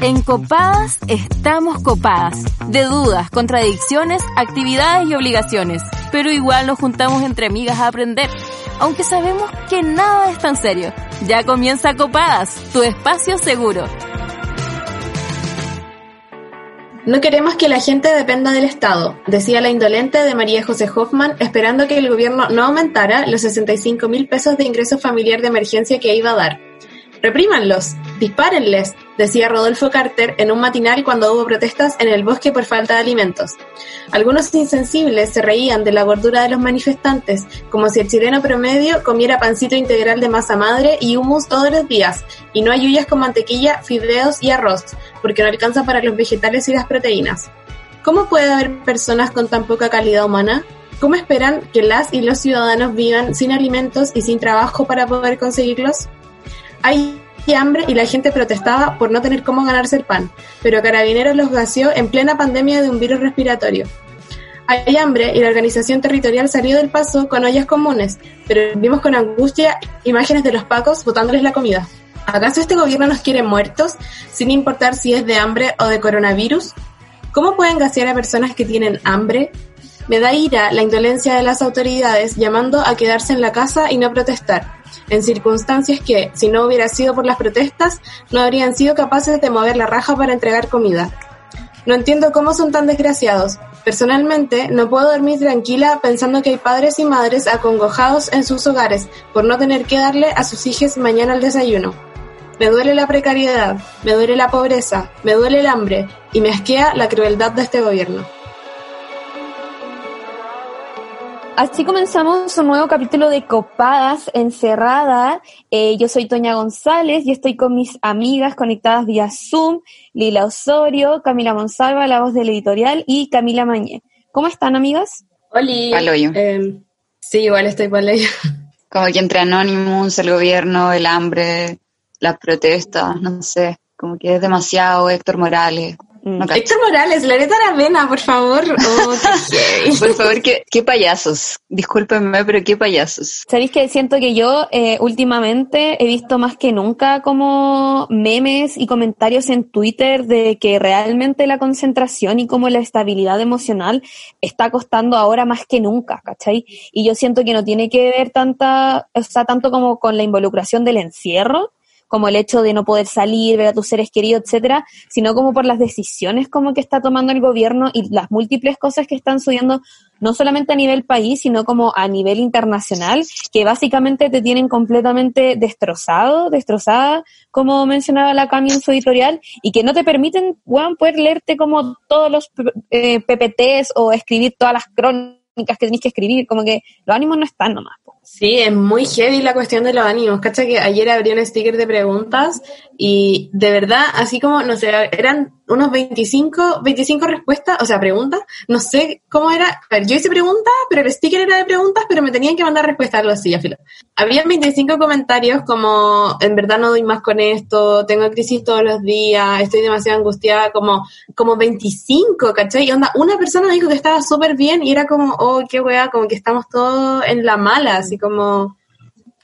En Copadas estamos copadas. De dudas, contradicciones, actividades y obligaciones. Pero igual nos juntamos entre amigas a aprender. Aunque sabemos que nada es tan serio. Ya comienza Copadas, tu espacio seguro. No queremos que la gente dependa del Estado, decía la indolente de María José Hoffman, esperando que el gobierno no aumentara los 65 mil pesos de ingreso familiar de emergencia que iba a dar. Reprímanlos, dispárenles, decía Rodolfo Carter en un matinal cuando hubo protestas en el bosque por falta de alimentos. Algunos insensibles se reían de la gordura de los manifestantes, como si el chileno promedio comiera pancito integral de masa madre y humus todos los días, y no ayuyas con mantequilla, fideos y arroz, porque no alcanza para los vegetales y las proteínas. ¿Cómo puede haber personas con tan poca calidad humana? ¿Cómo esperan que las y los ciudadanos vivan sin alimentos y sin trabajo para poder conseguirlos? Hay hambre y la gente protestaba por no tener cómo ganarse el pan, pero Carabineros los gaseó en plena pandemia de un virus respiratorio. Hay hambre y la organización territorial salió del paso con ollas comunes, pero vimos con angustia imágenes de los pacos botándoles la comida. ¿Acaso este gobierno nos quiere muertos, sin importar si es de hambre o de coronavirus? ¿Cómo pueden gasear a personas que tienen hambre? Me da ira la indolencia de las autoridades llamando a quedarse en la casa y no protestar en circunstancias que, si no hubiera sido por las protestas, no habrían sido capaces de mover la raja para entregar comida. No entiendo cómo son tan desgraciados. Personalmente, no puedo dormir tranquila pensando que hay padres y madres acongojados en sus hogares por no tener que darle a sus hijos mañana el desayuno. Me duele la precariedad, me duele la pobreza, me duele el hambre y me asquea la crueldad de este gobierno. Así comenzamos un nuevo capítulo de Copadas Encerrada. Eh, yo soy Toña González y estoy con mis amigas conectadas vía Zoom, Lila Osorio, Camila Monsalva, la voz del editorial, y Camila Mañé. ¿Cómo están, amigas? Hola. Eh, sí, igual estoy por Como que entre Anonymous, el gobierno, el hambre, las protestas, no sé, como que es demasiado Héctor Morales. Mm. Héctor Morales, Loreta Aravena, por favor. Oh, por favor, qué, payasos. Discúlpenme, pero qué payasos. Sabéis que siento que yo eh, últimamente he visto más que nunca como memes y comentarios en Twitter de que realmente la concentración y como la estabilidad emocional está costando ahora más que nunca, ¿cachai? Y yo siento que no tiene que ver tanta, o sea, tanto como con la involucración del encierro, como el hecho de no poder salir, ver a tus seres queridos, etcétera, sino como por las decisiones como que está tomando el gobierno y las múltiples cosas que están subiendo, no solamente a nivel país, sino como a nivel internacional, que básicamente te tienen completamente destrozado, destrozada, como mencionaba la Cami en su editorial, y que no te permiten, bueno, poder leerte como todos los eh, PPTs o escribir todas las crónicas que tenéis que escribir, como que los ánimos no están nomás. Sí, es muy heavy la cuestión de los ánimos. Cacha que ayer abrí un sticker de preguntas y de verdad, así como, no sé, eran unos 25, 25 respuestas, o sea, preguntas. No sé cómo era. Yo hice preguntas, pero el sticker era de preguntas, pero me tenían que mandar respuestas, algo así, ya filo. Había 25 comentarios como, en verdad no doy más con esto, tengo crisis todos los días, estoy demasiado angustiada, como, como 25, ¿cachai? Y onda, una persona dijo que estaba súper bien y era como, oh, qué weá, como que estamos todos en la mala, así como,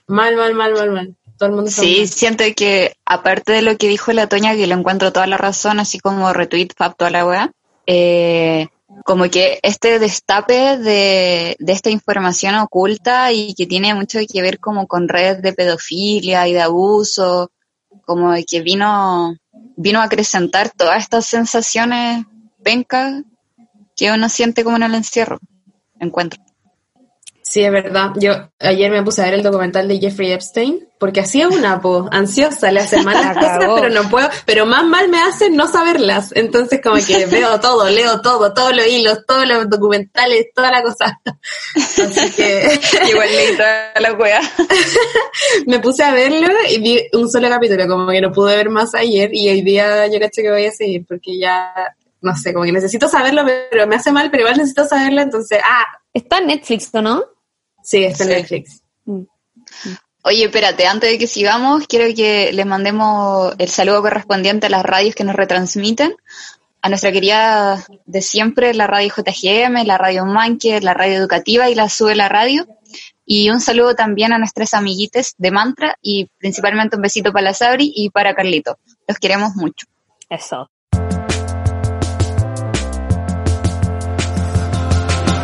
mal, mal, mal, mal, mal sí, siento que aparte de lo que dijo la Toña, que lo encuentro toda la razón, así como retweet, fab, toda la weá, eh, como que este destape de, de, esta información oculta y que tiene mucho que ver como con redes de pedofilia y de abuso, como que vino, vino a acrecentar todas estas sensaciones pencas que uno siente como en el encierro, encuentro. Sí, es verdad. Yo ayer me puse a ver el documental de Jeffrey Epstein, porque hacía una po, ansiosa, le hace mal las cosas, pero no puedo, pero más mal me hace no saberlas. Entonces como que veo todo, leo todo, todos los hilos, todos los documentales, toda la cosa. Así que... Igual leí toda la wea. me puse a verlo y vi un solo capítulo, como que no pude ver más ayer y hoy día yo caché que voy a seguir, porque ya, no sé, como que necesito saberlo, pero me hace mal, pero igual necesito saberlo, entonces, ah. Está en Netflix, ¿no? Sí, está en Netflix. Mm. Oye, espérate, antes de que sigamos, quiero que les mandemos el saludo correspondiente a las radios que nos retransmiten. A nuestra querida de siempre, la radio JGM, la radio Manque, la radio educativa y la Sube la Radio. Y un saludo también a nuestras amiguites de Mantra y principalmente un besito para la Sabri y para Carlito. Los queremos mucho. Eso.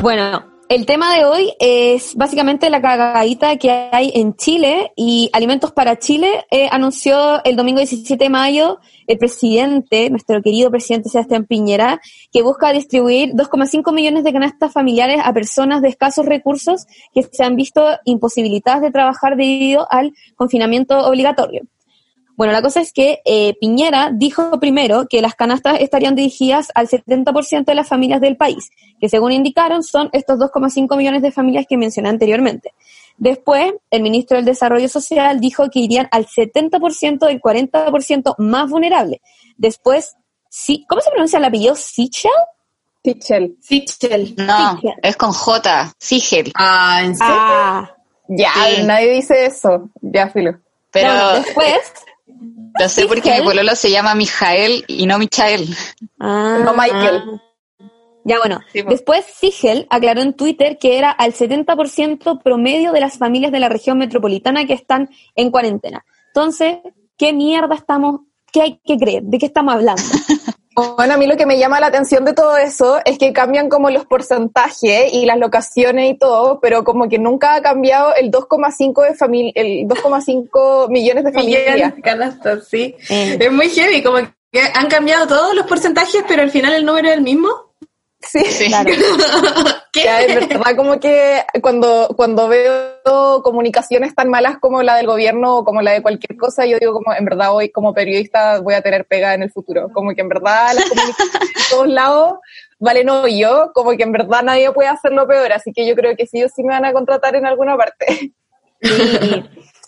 Bueno, el tema de hoy es básicamente la cagadita que hay en Chile y Alimentos para Chile eh, anunció el domingo 17 de mayo el presidente, nuestro querido presidente Sebastián Piñera, que busca distribuir 2,5 millones de canastas familiares a personas de escasos recursos que se han visto imposibilitadas de trabajar debido al confinamiento obligatorio. Bueno, la cosa es que eh, Piñera dijo primero que las canastas estarían dirigidas al 70% de las familias del país, que según indicaron son estos 2,5 millones de familias que mencioné anteriormente. Después, el ministro del Desarrollo Social dijo que irían al 70% del 40% más vulnerable. Después, sí, ¿cómo se pronuncia el apellido? ¿Sichel? Sichel. Sichel. No, es con J, Sigel. Ah, ¿en serio? Ah, Ya, Sí. nadie dice eso. Ya, filo. Pero bueno, después... lo sé porque mi pololo se llama Mijael y no Michael. Ah, No, Michael. Ya bueno, Sí, después Sigel aclaró en Twitter que era al 70% promedio de las familias de la región metropolitana que están en cuarentena. Entonces, ¿qué mierda estamos, qué hay que creer? ¿De qué estamos hablando? Bueno, a mí lo que me llama la atención de todo eso es que cambian como los porcentajes y las locaciones y todo, pero como que nunca ha cambiado el 2,5 de familia, el 2,5 millones de familias. Canastas, sí. Eh, Es muy heavy, como que han cambiado todos los porcentajes, pero al final el número es el mismo. Sí. Sí. claro. ¿Qué? Ya, es verdad, como que cuando, cuando veo comunicaciones tan malas como la del gobierno o como la de cualquier cosa, yo digo como, en verdad hoy como periodista voy a tener pega en el futuro. Como que en verdad las comunicaciones de todos lados valen hoyo, como que en verdad nadie puede hacerlo peor, así que yo creo que sí o sí me van a contratar en alguna parte.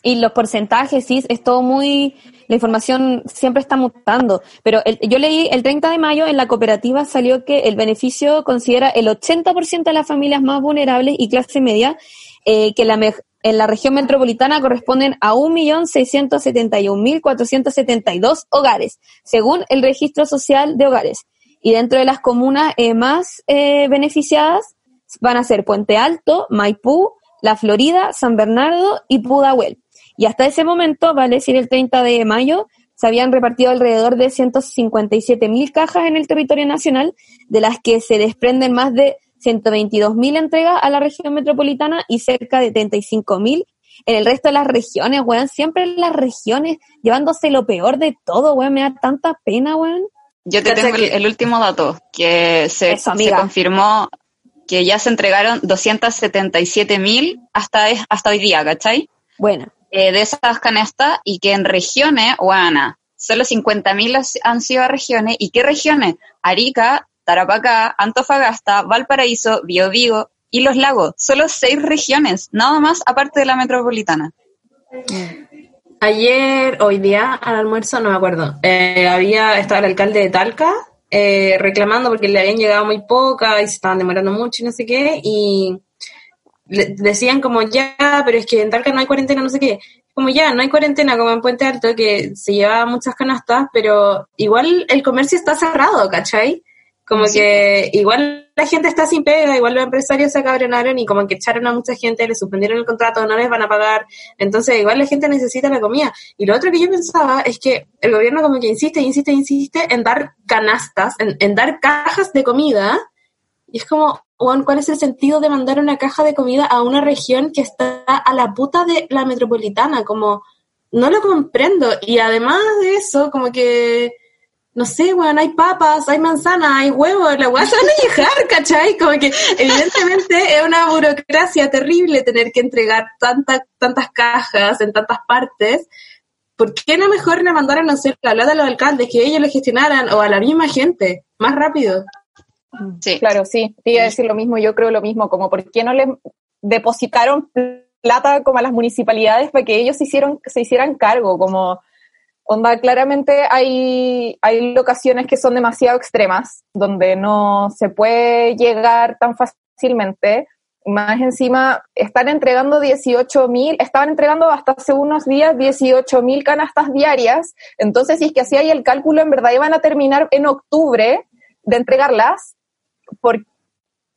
Y los porcentajes, sí, es todo muy... La información siempre está mutando. Pero el- yo leí el 30 de mayo en la cooperativa salió que el beneficio considera el 80% de las familias más vulnerables y clase media, eh, que la me- en la región metropolitana corresponden a 1.671.472 hogares, según el registro social de hogares. Y dentro de las comunas eh, más eh, beneficiadas van a ser Puente Alto, Maipú, La Florida, San Bernardo y Pudahuel. Y hasta ese momento, vale decir el 30 de mayo, se habían repartido alrededor de 157 mil cajas en el territorio nacional, de las que se desprenden más de 122 mil entregas a la región metropolitana y cerca de 35 mil en el resto de las regiones, weón. Siempre en las regiones, llevándose lo peor de todo, weón. Me da tanta pena, weón. Yo te tengo el, último dato, que se, Eso, se amiga. confirmó que ya se entregaron 277 mil hasta, es- hasta hoy día, ¿cachai? Bueno, Eh, de esas canastas y que en regiones, Guana, solo 50 mil han sido a regiones. ¿Y qué regiones? Arica, Tarapacá, Antofagasta, Valparaíso, Biobío y Los Lagos. Solo seis regiones, nada más aparte de la metropolitana. Ayer, hoy día, al almuerzo, no me acuerdo, eh, había, estaba el alcalde de Talca eh, reclamando porque le habían llegado muy poca y se estaban demorando mucho y no sé qué, y le- decían como ya, pero es que en Talca no hay cuarentena, no sé qué. Como ya, no hay cuarentena como en Puente Alto, que se lleva muchas canastas, pero igual el comercio está cerrado, ¿cachai? Como Sí. que igual la gente está sin pega, igual los empresarios se acabronaron y como que echaron a mucha gente, le suspendieron el contrato, no les van a pagar. Entonces, igual la gente necesita la comida. Y lo otro que yo pensaba es que el gobierno como que insiste, insiste, insiste en dar canastas, en, en dar cajas de comida. Y es como, Juan, ¿cuál es el sentido de mandar una caja de comida a una región que está a la puta de la metropolitana? Como, no lo comprendo. Y además de eso, como que, no sé, weón, hay papas, hay manzanas, hay huevos, la weá se van a llegar, ¿cachai? Como que evidentemente es una burocracia terrible tener que entregar tantas tantas cajas en tantas partes. ¿Por qué no mejor le mandaron a hacer la plata a los alcaldes, que ellos lo gestionaran, o a la misma gente, más rápido? Sí. Claro, sí, te iba a decir lo mismo, yo creo lo mismo, como por qué no le depositaron plata como a las municipalidades para que ellos se, hicieron, se hicieran cargo, como onda, claramente hay, hay locaciones que son demasiado extremas, donde no se puede llegar tan fácilmente, más encima están entregando 18 mil, estaban entregando hasta hace unos días 18 mil canastas diarias, entonces si es que así hay el cálculo, en verdad iban a terminar en octubre de entregarlas, por-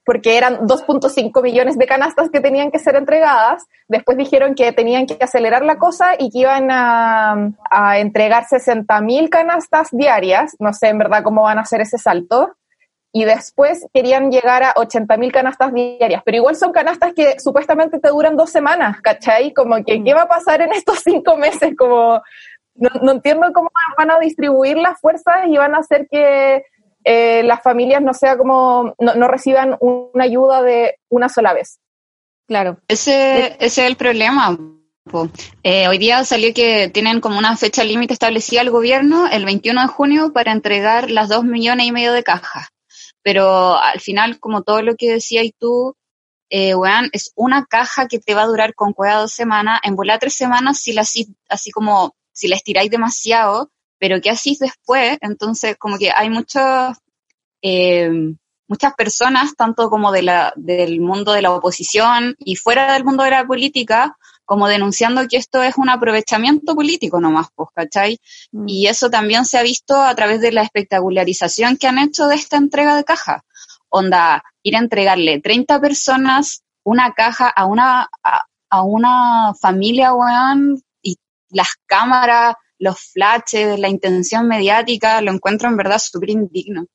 porque eran 2.5 millones de canastas que tenían que ser entregadas. Después dijeron que tenían que acelerar la cosa y que iban a, a entregar 60 mil canastas diarias. No sé en verdad cómo van a hacer ese salto. Y después querían llegar a 80 mil canastas diarias. Pero igual son canastas que supuestamente te duran dos semanas, ¿cachai? Como que, ¿qué va a pasar en estos cinco meses? Como, no, no entiendo cómo van a distribuir las fuerzas y van a hacer que eh, las familias no sea como, no, no, reciban una ayuda de una sola vez. Claro. Ese, ese es el problema. Eh, hoy día salió que tienen como una fecha límite establecida el gobierno, el 21 de junio, para entregar las dos millones y medio de cajas. Pero al final, como todo lo que decías tú, eh, es una caja que te va a durar con cueva dos semanas, en volar tres semanas si la así, así como si la estiráis demasiado, pero ¿qué hacís después? Entonces, como que hay muchos, eh, muchas personas, tanto como de la, del mundo de la oposición y fuera del mundo de la política, como denunciando que esto es un aprovechamiento político nomás, pues, ¿cachai? Mm. Y eso también se ha visto a través de la espectacularización que han hecho de esta entrega de caja. Onda, ir a entregarle 30 personas una caja a una, a, a una familia, weón, y las cámaras, los flashes, la intención mediática, lo encuentro en verdad súper indigno.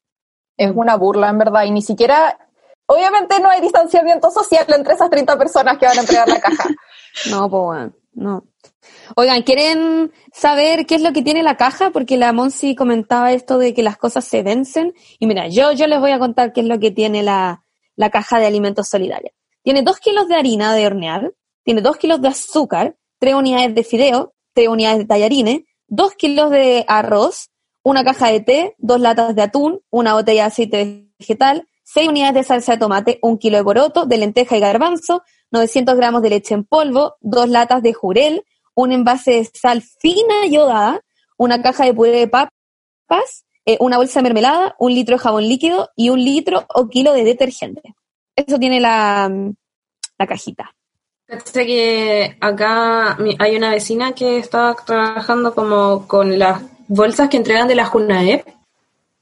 Es una burla, en verdad, y ni siquiera, obviamente no hay distanciamiento social entre esas 30 personas que van a entregar la caja. no, pues bueno, no. Oigan, ¿quieren saber qué es lo que tiene la caja? Porque la Monsi comentaba esto de que las cosas se vencen. Y mira, yo, yo les voy a contar qué es lo que tiene la, la caja de alimentos solidarios. Tiene dos kilos de harina de hornear, tiene dos kilos de azúcar, tres unidades de fideo, tres unidades de tallarines, dos kilos de arroz, una caja de té, dos latas de atún, una botella de aceite vegetal, seis unidades de salsa de tomate, un kilo de poroto, de lenteja y garbanzo, 900 gramos de leche en polvo, dos latas de jurel, un envase de sal fina yodada, una caja de puré de papas, eh, una bolsa de mermelada, un litro de jabón líquido y un litro o kilo de detergente. Eso tiene la, la cajita. Sé que acá hay una vecina que está trabajando como con las bolsas que entregan de la JUNAEP,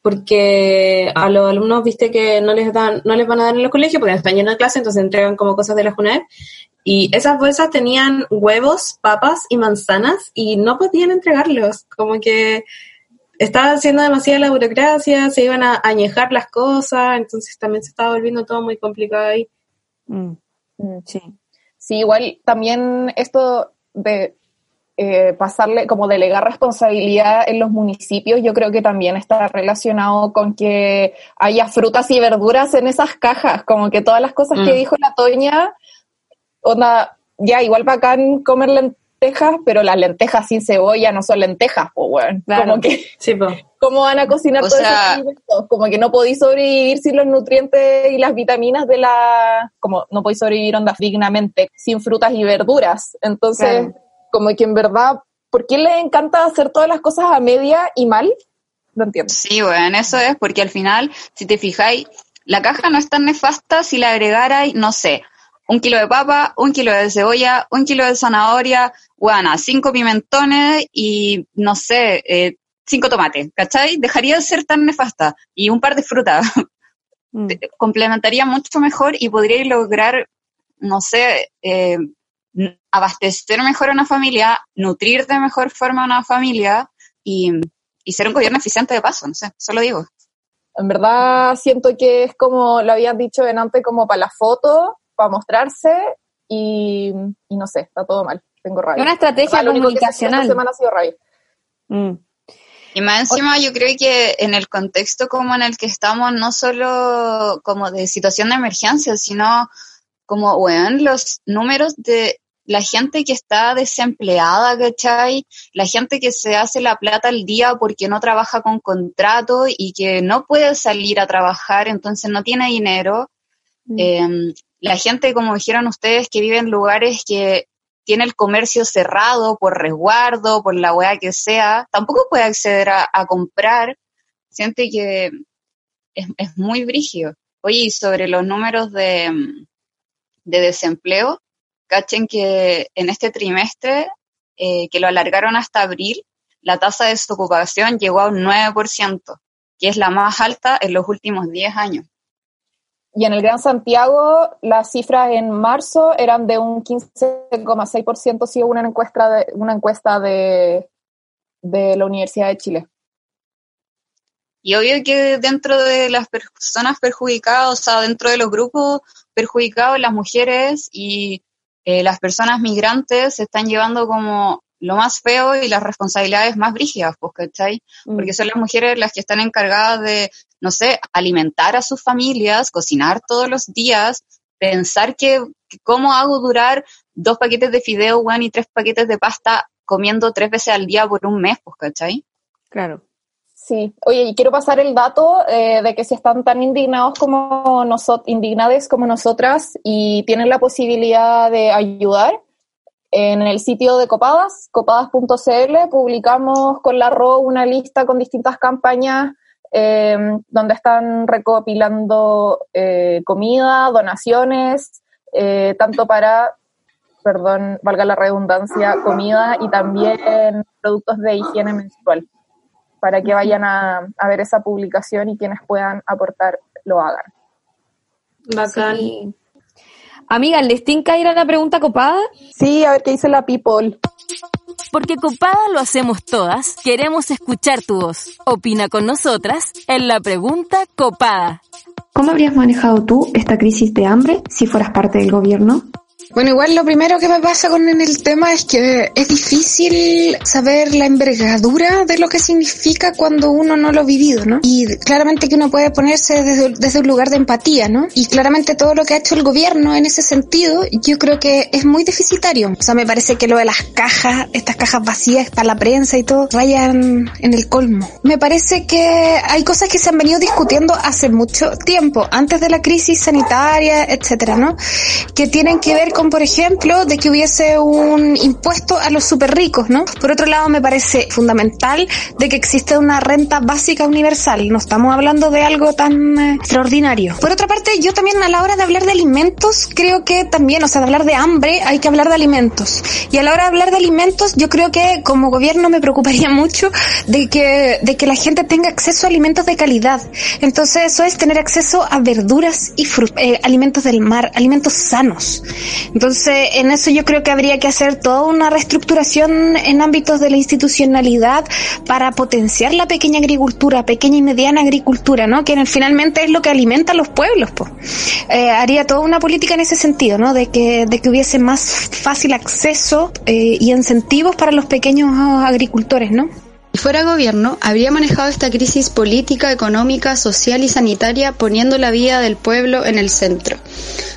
porque a los alumnos, viste que no les dan, no les van a dar en los colegios porque están llenos de clase, entonces entregan como cosas de la JUNAEP. Y esas bolsas tenían huevos, papas y manzanas y no podían entregarlos, como que estaba haciendo demasiada la burocracia, se iban a añejar las cosas, entonces también se estaba volviendo todo muy complicado ahí. Mm, mm, sí. Sí, igual también esto de eh, pasarle, como delegar responsabilidad en los municipios, yo creo que también está relacionado con que haya frutas y verduras en esas cajas, como que todas las cosas que mm. dijo la Toña, onda, ya igual bacán comer lentejas, pero las lentejas sin cebolla no son lentejas, pues bueno, como que, sí, ¿cómo van a cocinar todos esos alimentos? Como que no podéis sobrevivir sin los nutrientes y las vitaminas de la, como no podéis sobrevivir onda dignamente sin frutas y verduras. Entonces, como que en verdad, ¿por qué les encanta hacer todas las cosas a media y mal? No entiendo. Sí, bueno, eso es porque al final, si te fijáis, la caja no es tan nefasta si la agregarais, no sé, un kilo de papa, un kilo de cebolla, un kilo de zanahoria, guana, cinco pimentones y, no sé, eh, cinco tomates, ¿cachai? Dejaría de ser tan nefasta. Y un par de frutas. Mm. Complementaría mucho mejor y podría lograr, no sé, eh, abastecer mejor a una familia, nutrir de mejor forma a una familia y, y ser un gobierno eficiente de paso, no sé, solo digo. En verdad siento que es como lo habían dicho en antes, como para la foto, para mostrarse y, no sé, está todo mal. Tengo rabia. Una estrategia comunicacional. Esta semana ha sido rabia. Mm. Y más encima yo creo que en el contexto como en el que estamos, no solo como de situación de emergencia, sino como, bueno, los números de la gente que está desempleada, ¿cachai? La gente que se hace la plata al día porque no trabaja con contrato y que no puede salir a trabajar, entonces no tiene dinero. Mm. Em, la gente, como dijeron ustedes, que vive en lugares que tiene el comercio cerrado por resguardo, por la weá que sea, tampoco puede acceder a, comprar. Siente que es, muy brígido. Oye, y sobre los números de, de desempleo, cachen que en este trimestre, eh, que lo alargaron hasta abril, la tasa de desocupación llegó a un 9%, que es la más alta en los últimos 10 años. Y en el Gran Santiago las cifras en marzo eran de un 15,6% según una encuesta de, una encuesta de, de la Universidad de Chile. Y obvio que dentro de las personas perjudicadas, o sea, dentro de los grupos perjudicados, las mujeres y eh, las personas migrantes se están llevando como lo más feo y las responsabilidades más brígidas, pues, ¿cachai? Mm. Porque son las mujeres las que están encargadas de, no sé, alimentar a sus familias, cocinar todos los días, pensar que, cómo hago durar dos paquetes de fideo, one y tres paquetes de pasta comiendo tres veces al día por un mes, pues, ¿cachai? Claro. Sí, oye, y quiero pasar el dato eh, de que si están tan indignados como nosotros, indignadas como nosotras y tienen la posibilidad de ayudar, en el sitio de Copadas, copadas.cl, publicamos con la RO una lista con distintas campañas eh, donde están recopilando eh, comida, donaciones, tanto para, perdón, valga la redundancia, comida y también productos de higiene menstrual para que vayan a, ver esa publicación y quienes puedan aportar lo hagan. Bacán. Amiga, ¿les tinca ir a la pregunta copada? Sí, a ver qué dice la people. Porque copada lo hacemos todas, queremos escuchar tu voz. Opina con nosotras en la pregunta copada. ¿Cómo habrías manejado tú esta crisis de hambre si fueras parte del gobierno? Bueno, igual lo primero que me pasa con el tema es que es difícil saber la envergadura de lo que significa cuando uno no lo ha vivido, ¿no? Y claramente que uno puede ponerse desde, un lugar de empatía, ¿no? Y claramente todo lo que ha hecho el gobierno en ese sentido, yo creo que es muy deficitario. O sea, me parece que lo de las cajas, estas cajas vacías para la prensa y todo, vayan en el colmo. Me parece que hay cosas que se han venido discutiendo hace mucho tiempo, antes de la crisis sanitaria, etcétera, ¿no? Que tienen que ver con, por ejemplo, de que hubiese un impuesto a los super ricos, ¿no? Por otro lado, me parece fundamental de que exista una renta básica universal. No estamos hablando de algo tan eh, extraordinario. Por otra parte, yo también a la hora de hablar de alimentos, creo que también, o sea, de hablar de hambre, hay que hablar de alimentos. Y a la hora de hablar de alimentos, yo creo que como gobierno me preocuparía mucho de que, de que la gente tenga acceso a alimentos de calidad. Entonces, eso es tener acceso a verduras y eh, alimentos del mar, alimentos sanos. Entonces, en eso yo creo que habría que hacer toda una reestructuración en ámbitos de la institucionalidad para potenciar la pequeña agricultura, pequeña y mediana agricultura, ¿no? Que finalmente es lo que alimenta a los pueblos, pues. haría toda una política en ese sentido, ¿no? De que, de que hubiese más fácil acceso eh, y incentivos para los pequeños agricultores, ¿no? Fuera gobierno, habría manejado esta crisis política, económica, social y sanitaria poniendo la vida del pueblo en el centro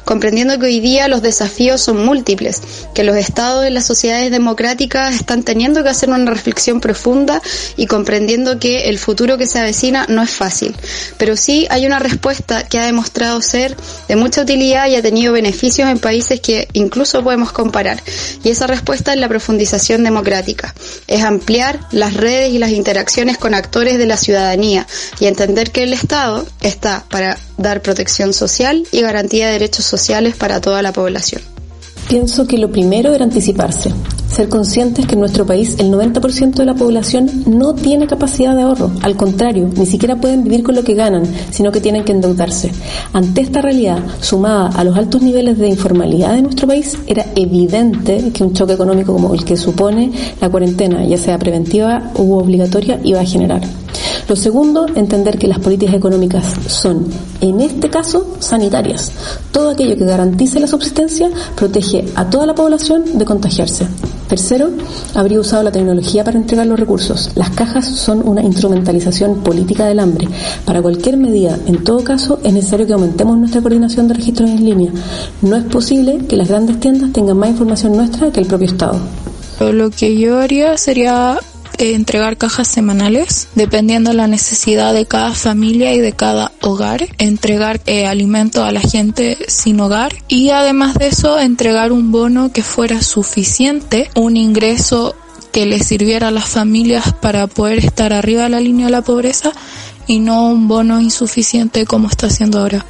comprendiendo que hoy día los desafíos son múltiples, que los estados de las sociedades democráticas están teniendo que hacer una reflexión profunda y comprendiendo que el futuro que se avecina no es fácil. Pero sí hay una respuesta que ha demostrado ser de mucha utilidad y ha tenido beneficios en países que incluso podemos comparar. Y esa respuesta es la profundización democrática. Es ampliar las redes y las interacciones con actores de la ciudadanía y entender que el Estado está para dar protección social y garantía de derechos sociales para toda la población. Pienso que lo primero era anticiparse, ser conscientes que en nuestro país el 90% de la población no tiene capacidad de ahorro, al contrario, ni siquiera pueden vivir con lo que ganan, sino que tienen que endeudarse. Ante esta realidad, sumada a los altos niveles de informalidad de nuestro país, era evidente que un choque económico como el que supone la cuarentena, ya sea preventiva u obligatoria, iba a generar. Lo segundo, entender que las políticas económicas son, en este caso, sanitarias. Todo aquello que garantice la subsistencia protege a toda la población de contagiarse. Tercero, habría usado la tecnología para entregar los recursos. Las cajas son una instrumentalización política del hambre. Para cualquier medida, en todo caso, es necesario que aumentemos nuestra coordinación de registros en línea. No es posible que las grandes tiendas tengan más información nuestra que el propio Estado. Lo que yo haría sería entregar cajas semanales dependiendo la necesidad de cada familia y de cada hogar, entregar eh, alimento a la gente sin hogar y además de eso entregar un bono que fuera suficiente, un ingreso que le sirviera a las familias para poder estar arriba de la línea de la pobreza y no un bono insuficiente como está haciendo ahora.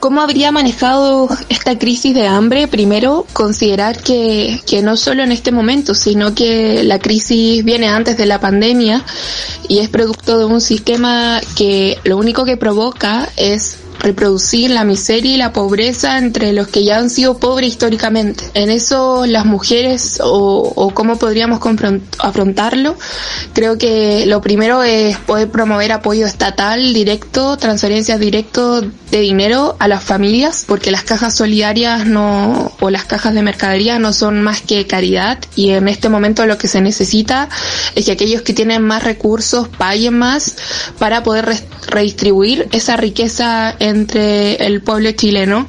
¿Cómo habría manejado esta crisis de hambre? Primero, considerar que, que no solo en este momento, sino que la crisis viene antes de la pandemia y es producto de un sistema que lo único que provoca es reproducir la miseria y la pobreza entre los que ya han sido pobres históricamente. En eso las mujeres o, o cómo podríamos afrontarlo, creo que lo primero es poder promover apoyo estatal directo, transferencias directas de dinero a las familias, porque las cajas solidarias no o las cajas de mercadería no son más que caridad y en este momento lo que se necesita es que aquellos que tienen más recursos paguen más para poder redistribuir esa riqueza entre el pueblo chileno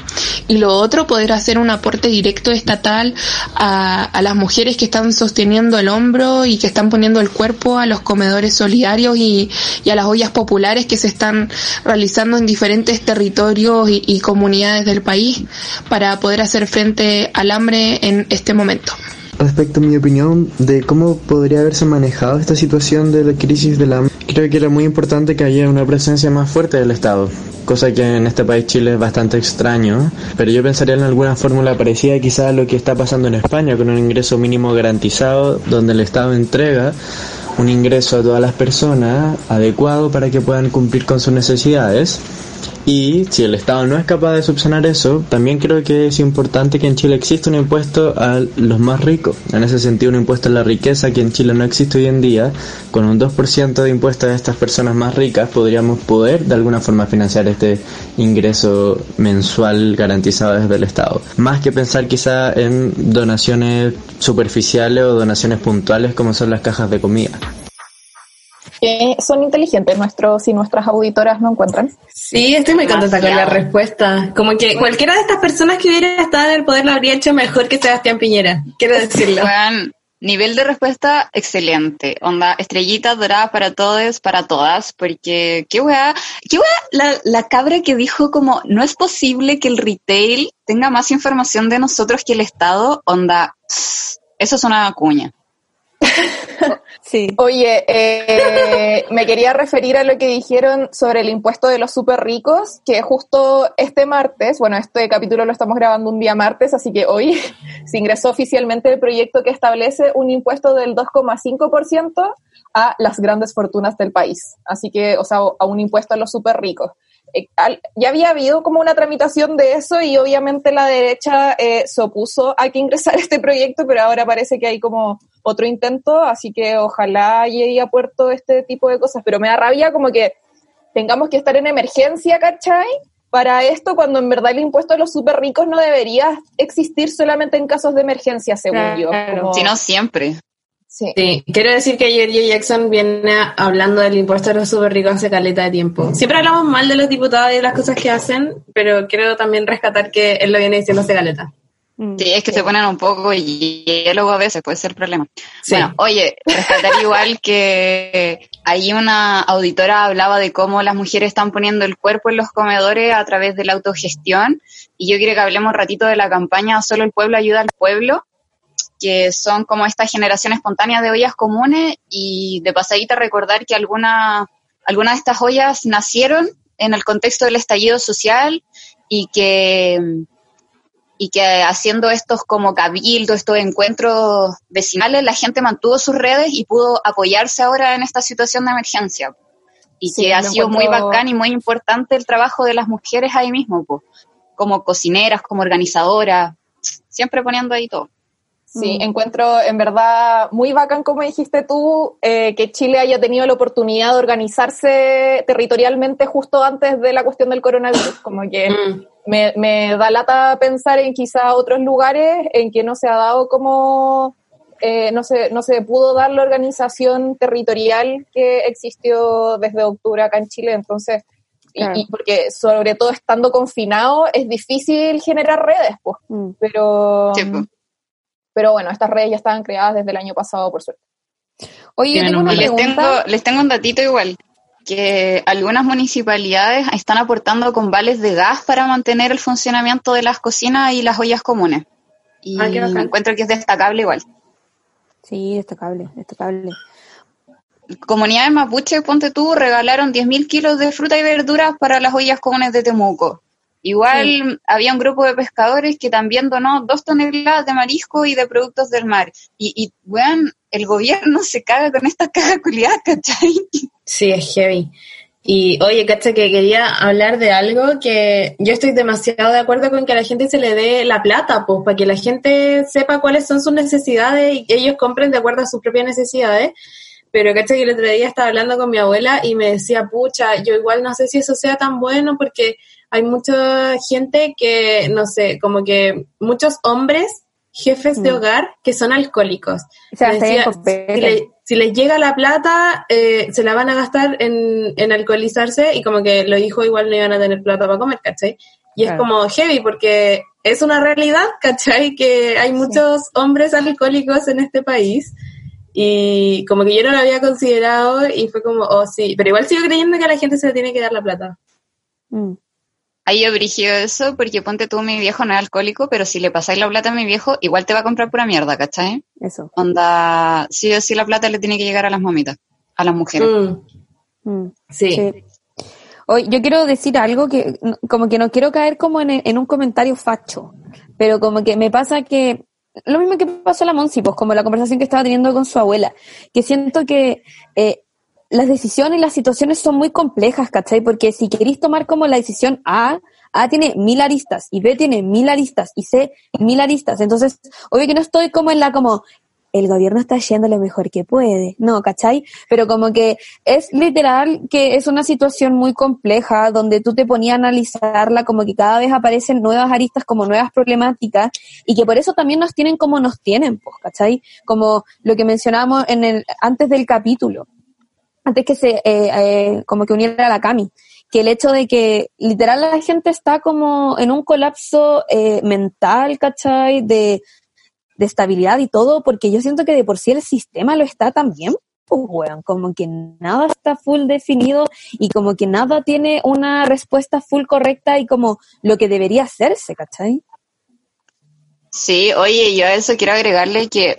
y lo otro poder hacer un aporte directo estatal a, a las mujeres que están sosteniendo el hombro y que están poniendo el cuerpo a los comedores solidarios y, a las ollas populares que se están realizando en diferentes territorios y, y comunidades del país para poder hacer frente al hambre en este momento. Respecto a mi opinión de cómo podría haberse manejado esta situación de la crisis del hambre, creo que era muy importante que haya una presencia más fuerte del Estado, cosa que en este país Chile es bastante extraño, pero yo pensaría en alguna fórmula parecida quizá a lo que está pasando en España, con un ingreso mínimo garantizado, donde el Estado entrega un ingreso a todas las personas adecuado para que puedan cumplir con sus necesidades. Y si el Estado no es capaz de subsanar eso, también creo que es importante que en Chile exista un impuesto a los más ricos. En ese sentido, un impuesto a la riqueza que en Chile no existe hoy en día. Con un 2% de impuesto a estas personas más ricas, podríamos poder de alguna forma financiar este ingreso mensual garantizado desde el Estado. Más que pensar quizá en donaciones superficiales o donaciones puntuales como son las cajas de comida. Eh, son inteligentes nuestros y nuestras auditoras no encuentran. Sí, estoy muy contenta con la respuesta. Como que cualquiera de estas personas que hubiera estado en el poder lo habría hecho mejor que Sebastián Piñera. Quiero decirlo. Nivel de respuesta excelente. Onda, estrellitas doradas para todos, para todas, porque qué weá, qué weá, la, la cabra que dijo como, no es posible que el retail tenga más información de nosotros que el Estado, onda, pss, eso es una cuña. Sí. Oye, eh, me quería referir a lo que dijeron sobre el impuesto de los super ricos, que justo este martes, bueno, este capítulo lo estamos grabando un día martes, así que hoy se ingresó oficialmente el proyecto que establece un impuesto del 2,5% a las grandes fortunas del país. Así que, o sea, a un impuesto a los super ricos. Eh, ya había habido como una tramitación de eso y obviamente la derecha eh, se opuso a que ingresara este proyecto, pero ahora parece que hay como otro intento, así que ojalá llegue a puerto este tipo de cosas, pero me da rabia como que tengamos que estar en emergencia, ¿cachai? Para esto, cuando en verdad el impuesto a los súper ricos no debería existir solamente en casos de emergencia, según yo. Como- Si no, siempre. Sí. Sí, quiero decir que ayer Joe Jackson viene hablando del impuesto a los super ricos hace caleta de tiempo. Siempre hablamos mal de los diputados y de las cosas que hacen, pero quiero también rescatar que él lo viene diciendo hace caleta. Sí, es que se ponen un poco hielo a veces, puede ser problema. Sí. Bueno, oye, rescatar igual que ahí una auditora hablaba de cómo las mujeres están poniendo el cuerpo en los comedores a través de la autogestión. Y yo quiero que hablemos un ratito de la campaña Solo el pueblo ayuda al pueblo, que son como esta generación espontánea de ollas comunes y de pasadita recordar que alguna- algunas de estas ollas nacieron en el contexto del estallido social y que y que haciendo estos como cabildos, estos encuentros vecinales, la gente mantuvo sus redes y pudo apoyarse ahora en esta situación de emergencia. Y Sí, que ha sido muy bacán y muy importante el trabajo de las mujeres ahí mismo, po. como cocineras, como organizadoras, siempre poniendo ahí todo. Sí, encuentro en verdad muy bacán, como dijiste tú, eh, que Chile haya tenido la oportunidad de organizarse territorialmente justo antes de la cuestión del coronavirus. Como que Mm. me, me da lata pensar en quizá otros lugares en que no se ha dado como, eh, no, se, no se pudo dar la organización territorial que existió desde octubre acá en Chile. Entonces, y- Claro. y, porque sobre todo estando confinado es difícil generar redes, pues. Mm. Pero, Sí, po. Pero bueno, estas redes ya estaban creadas desde el año pasado, por suerte. Oye, yo tengo una les pregunta. tengo, les tengo un datito igual, que algunas municipalidades están aportando con vales de gas para mantener el funcionamiento de las cocinas y las ollas comunes. Y Ah, bacán. encuentro que es destacable igual. Sí, destacable, destacable. Comunidades mapuche, ponte tú, regalaron 10.000 kilos de fruta y verduras para las ollas comunes de Temuco. Igual había un grupo de pescadores que también donó dos toneladas de marisco y de productos del mar. Y, y weón, el gobierno se caga con estas cajas culiadas, ¿cachai? Sí, es heavy. Y oye, cacha, que quería hablar de algo que yo estoy demasiado de acuerdo con que a la gente se le dé la plata, pues, para que la gente sepa cuáles son sus necesidades y que ellos compren de acuerdo a sus propias necesidades. Pero cacha que el otro día estaba hablando con mi abuela y me decía, pucha, yo igual no sé si eso sea tan bueno porque hay mucha gente que, no sé, como que muchos hombres jefes de Mm. hogar que son alcohólicos. O sea, decía, si, le- si les llega la plata, eh, se la van a gastar en, en alcoholizarse y como que lo dijo, igual no iban a tener plata para comer, ¿cachai? Y es como heavy porque es una realidad, ¿cachai? Que hay muchos hombres alcohólicos en este país y como que yo no lo había considerado y fue como, oh sí, pero igual sigo creyendo que a la gente se le tiene que dar la plata. Mm. Ahí yo brigio eso porque ponte tú, mi viejo no es alcohólico, pero si le pasáis la plata a mi viejo, igual te va a comprar pura mierda, ¿cachai? Eso. Onda, sí o sí la plata le tiene que llegar a las mamitas, a las mujeres. Mm. Sí. Hoy, yo quiero decir algo que, como que no quiero caer como en, en un comentario facho, pero como que me pasa que, lo mismo que pasó a la Monsi, pues como la conversación que estaba teniendo con su abuela, que siento que eh, las decisiones y las situaciones son muy complejas, ¿cachai? Porque si queréis tomar como la decisión A, A tiene mil aristas, y B tiene mil aristas, y C mil aristas. Entonces, obvio que no estoy como en la como, el gobierno está yendo lo mejor que puede. No, ¿cachai? Pero como que es literal que es una situación muy compleja donde tú te ponías a analizarla como que cada vez aparecen nuevas aristas como nuevas problemáticas y que por eso también nos tienen como nos tienen, pues, ¿cachai? Como lo que mencionábamos en el, antes del capítulo, antes que se, eh, eh, como que uniera a la Cami, que el hecho de que literal la gente está como en un colapso eh, mental, ¿cachai? De, de estabilidad y todo, porque yo siento que de por sí el sistema lo está también, pues, weón, como que nada está full definido y como que nada tiene una respuesta full correcta y como lo que debería hacerse, ¿cachai? Sí, oye, yo a eso quiero agregarle que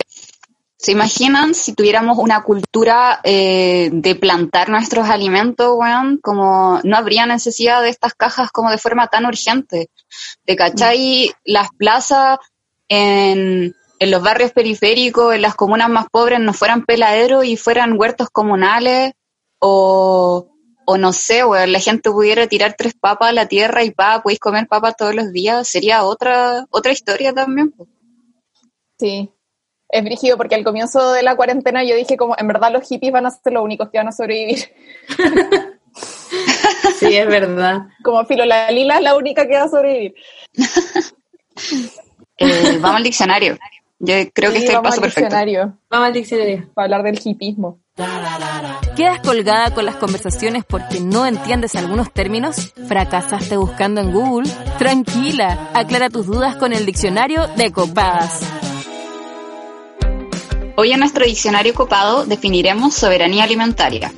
¿Se imaginan si tuviéramos una cultura eh, de plantar nuestros alimentos, weón? Como no habría necesidad de estas cajas como de forma tan urgente. De cachai, las plazas en, los barrios periféricos, en las comunas más pobres, no fueran peladeros y fueran huertos comunales o, no sé, weón, la gente pudiera tirar tres papas a la tierra y pa, podéis comer papas todos los días, sería otra, otra historia también. Sí, es brígido porque al comienzo de la cuarentena yo dije como, en verdad los hippies van a ser los únicos que van a sobrevivir. Sí, es verdad. Como filo, la lila es la única que va a sobrevivir. Eh, vamos al diccionario. Yo creo que este es el vamos paso al perfecto. diccionario. Vamos al diccionario. Para hablar del hippismo. ¿Quedas colgada con las conversaciones porque no entiendes algunos términos? ¿Fracasaste buscando en Google? Tranquila, aclara tus dudas con el diccionario de copadas. Hoy en nuestro diccionario copado definiremos soberanía alimentaria.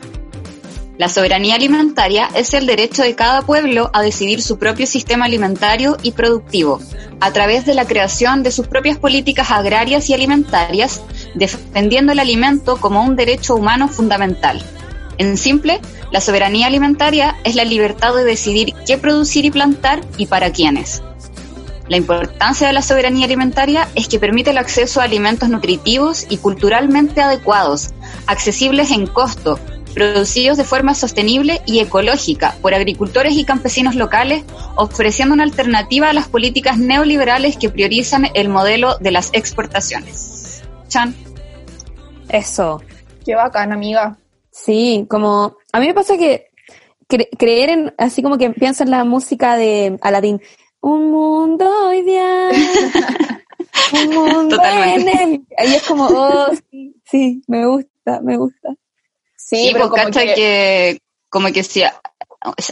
La soberanía alimentaria es el derecho de cada pueblo a decidir su propio sistema alimentario y productivo, a través de la creación de sus propias políticas agrarias y alimentarias, defendiendo el alimento como un derecho humano fundamental. En simple, la soberanía alimentaria es la libertad de decidir qué producir y plantar y para quiénes. La importancia de la soberanía alimentaria es que permite el acceso a alimentos nutritivos y culturalmente adecuados, accesibles en costo, producidos de forma sostenible y ecológica por agricultores y campesinos locales, ofreciendo una alternativa a las políticas neoliberales que priorizan el modelo de las exportaciones. Chan. Eso. Qué bacán, amiga. Sí, como a mí me pasa que cre- creer en, así como que pienso en la música de Aladdin, un mundo ideal, un mundo Totalmente. en. Ahí es como, oh, sí, sí, me gusta, me gusta. Sí, Sí, pero pues como cacha que- que... como que si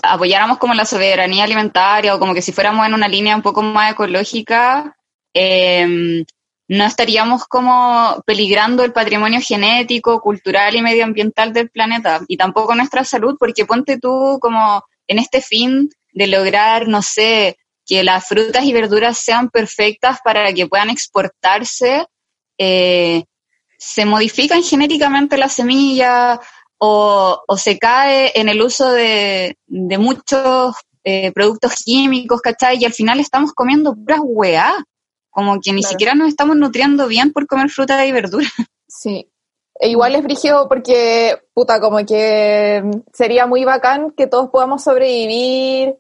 apoyáramos como la soberanía alimentaria o como que si fuéramos en una línea un poco más ecológica, eh, no estaríamos como peligrando el patrimonio genético, cultural y medioambiental del planeta y tampoco nuestra salud, porque ponte tú como en este fin de lograr, no sé, que las frutas y verduras sean perfectas para que puedan exportarse, eh, se modifican genéticamente las semillas o, o se cae en el uso de, de muchos eh, productos químicos, ¿cachai? Y al final estamos comiendo puras weá, como que ni Claro. siquiera nos estamos nutriendo bien por comer fruta y verdura. Sí. E igual es brígido porque, puta, como que sería muy bacán que todos podamos sobrevivir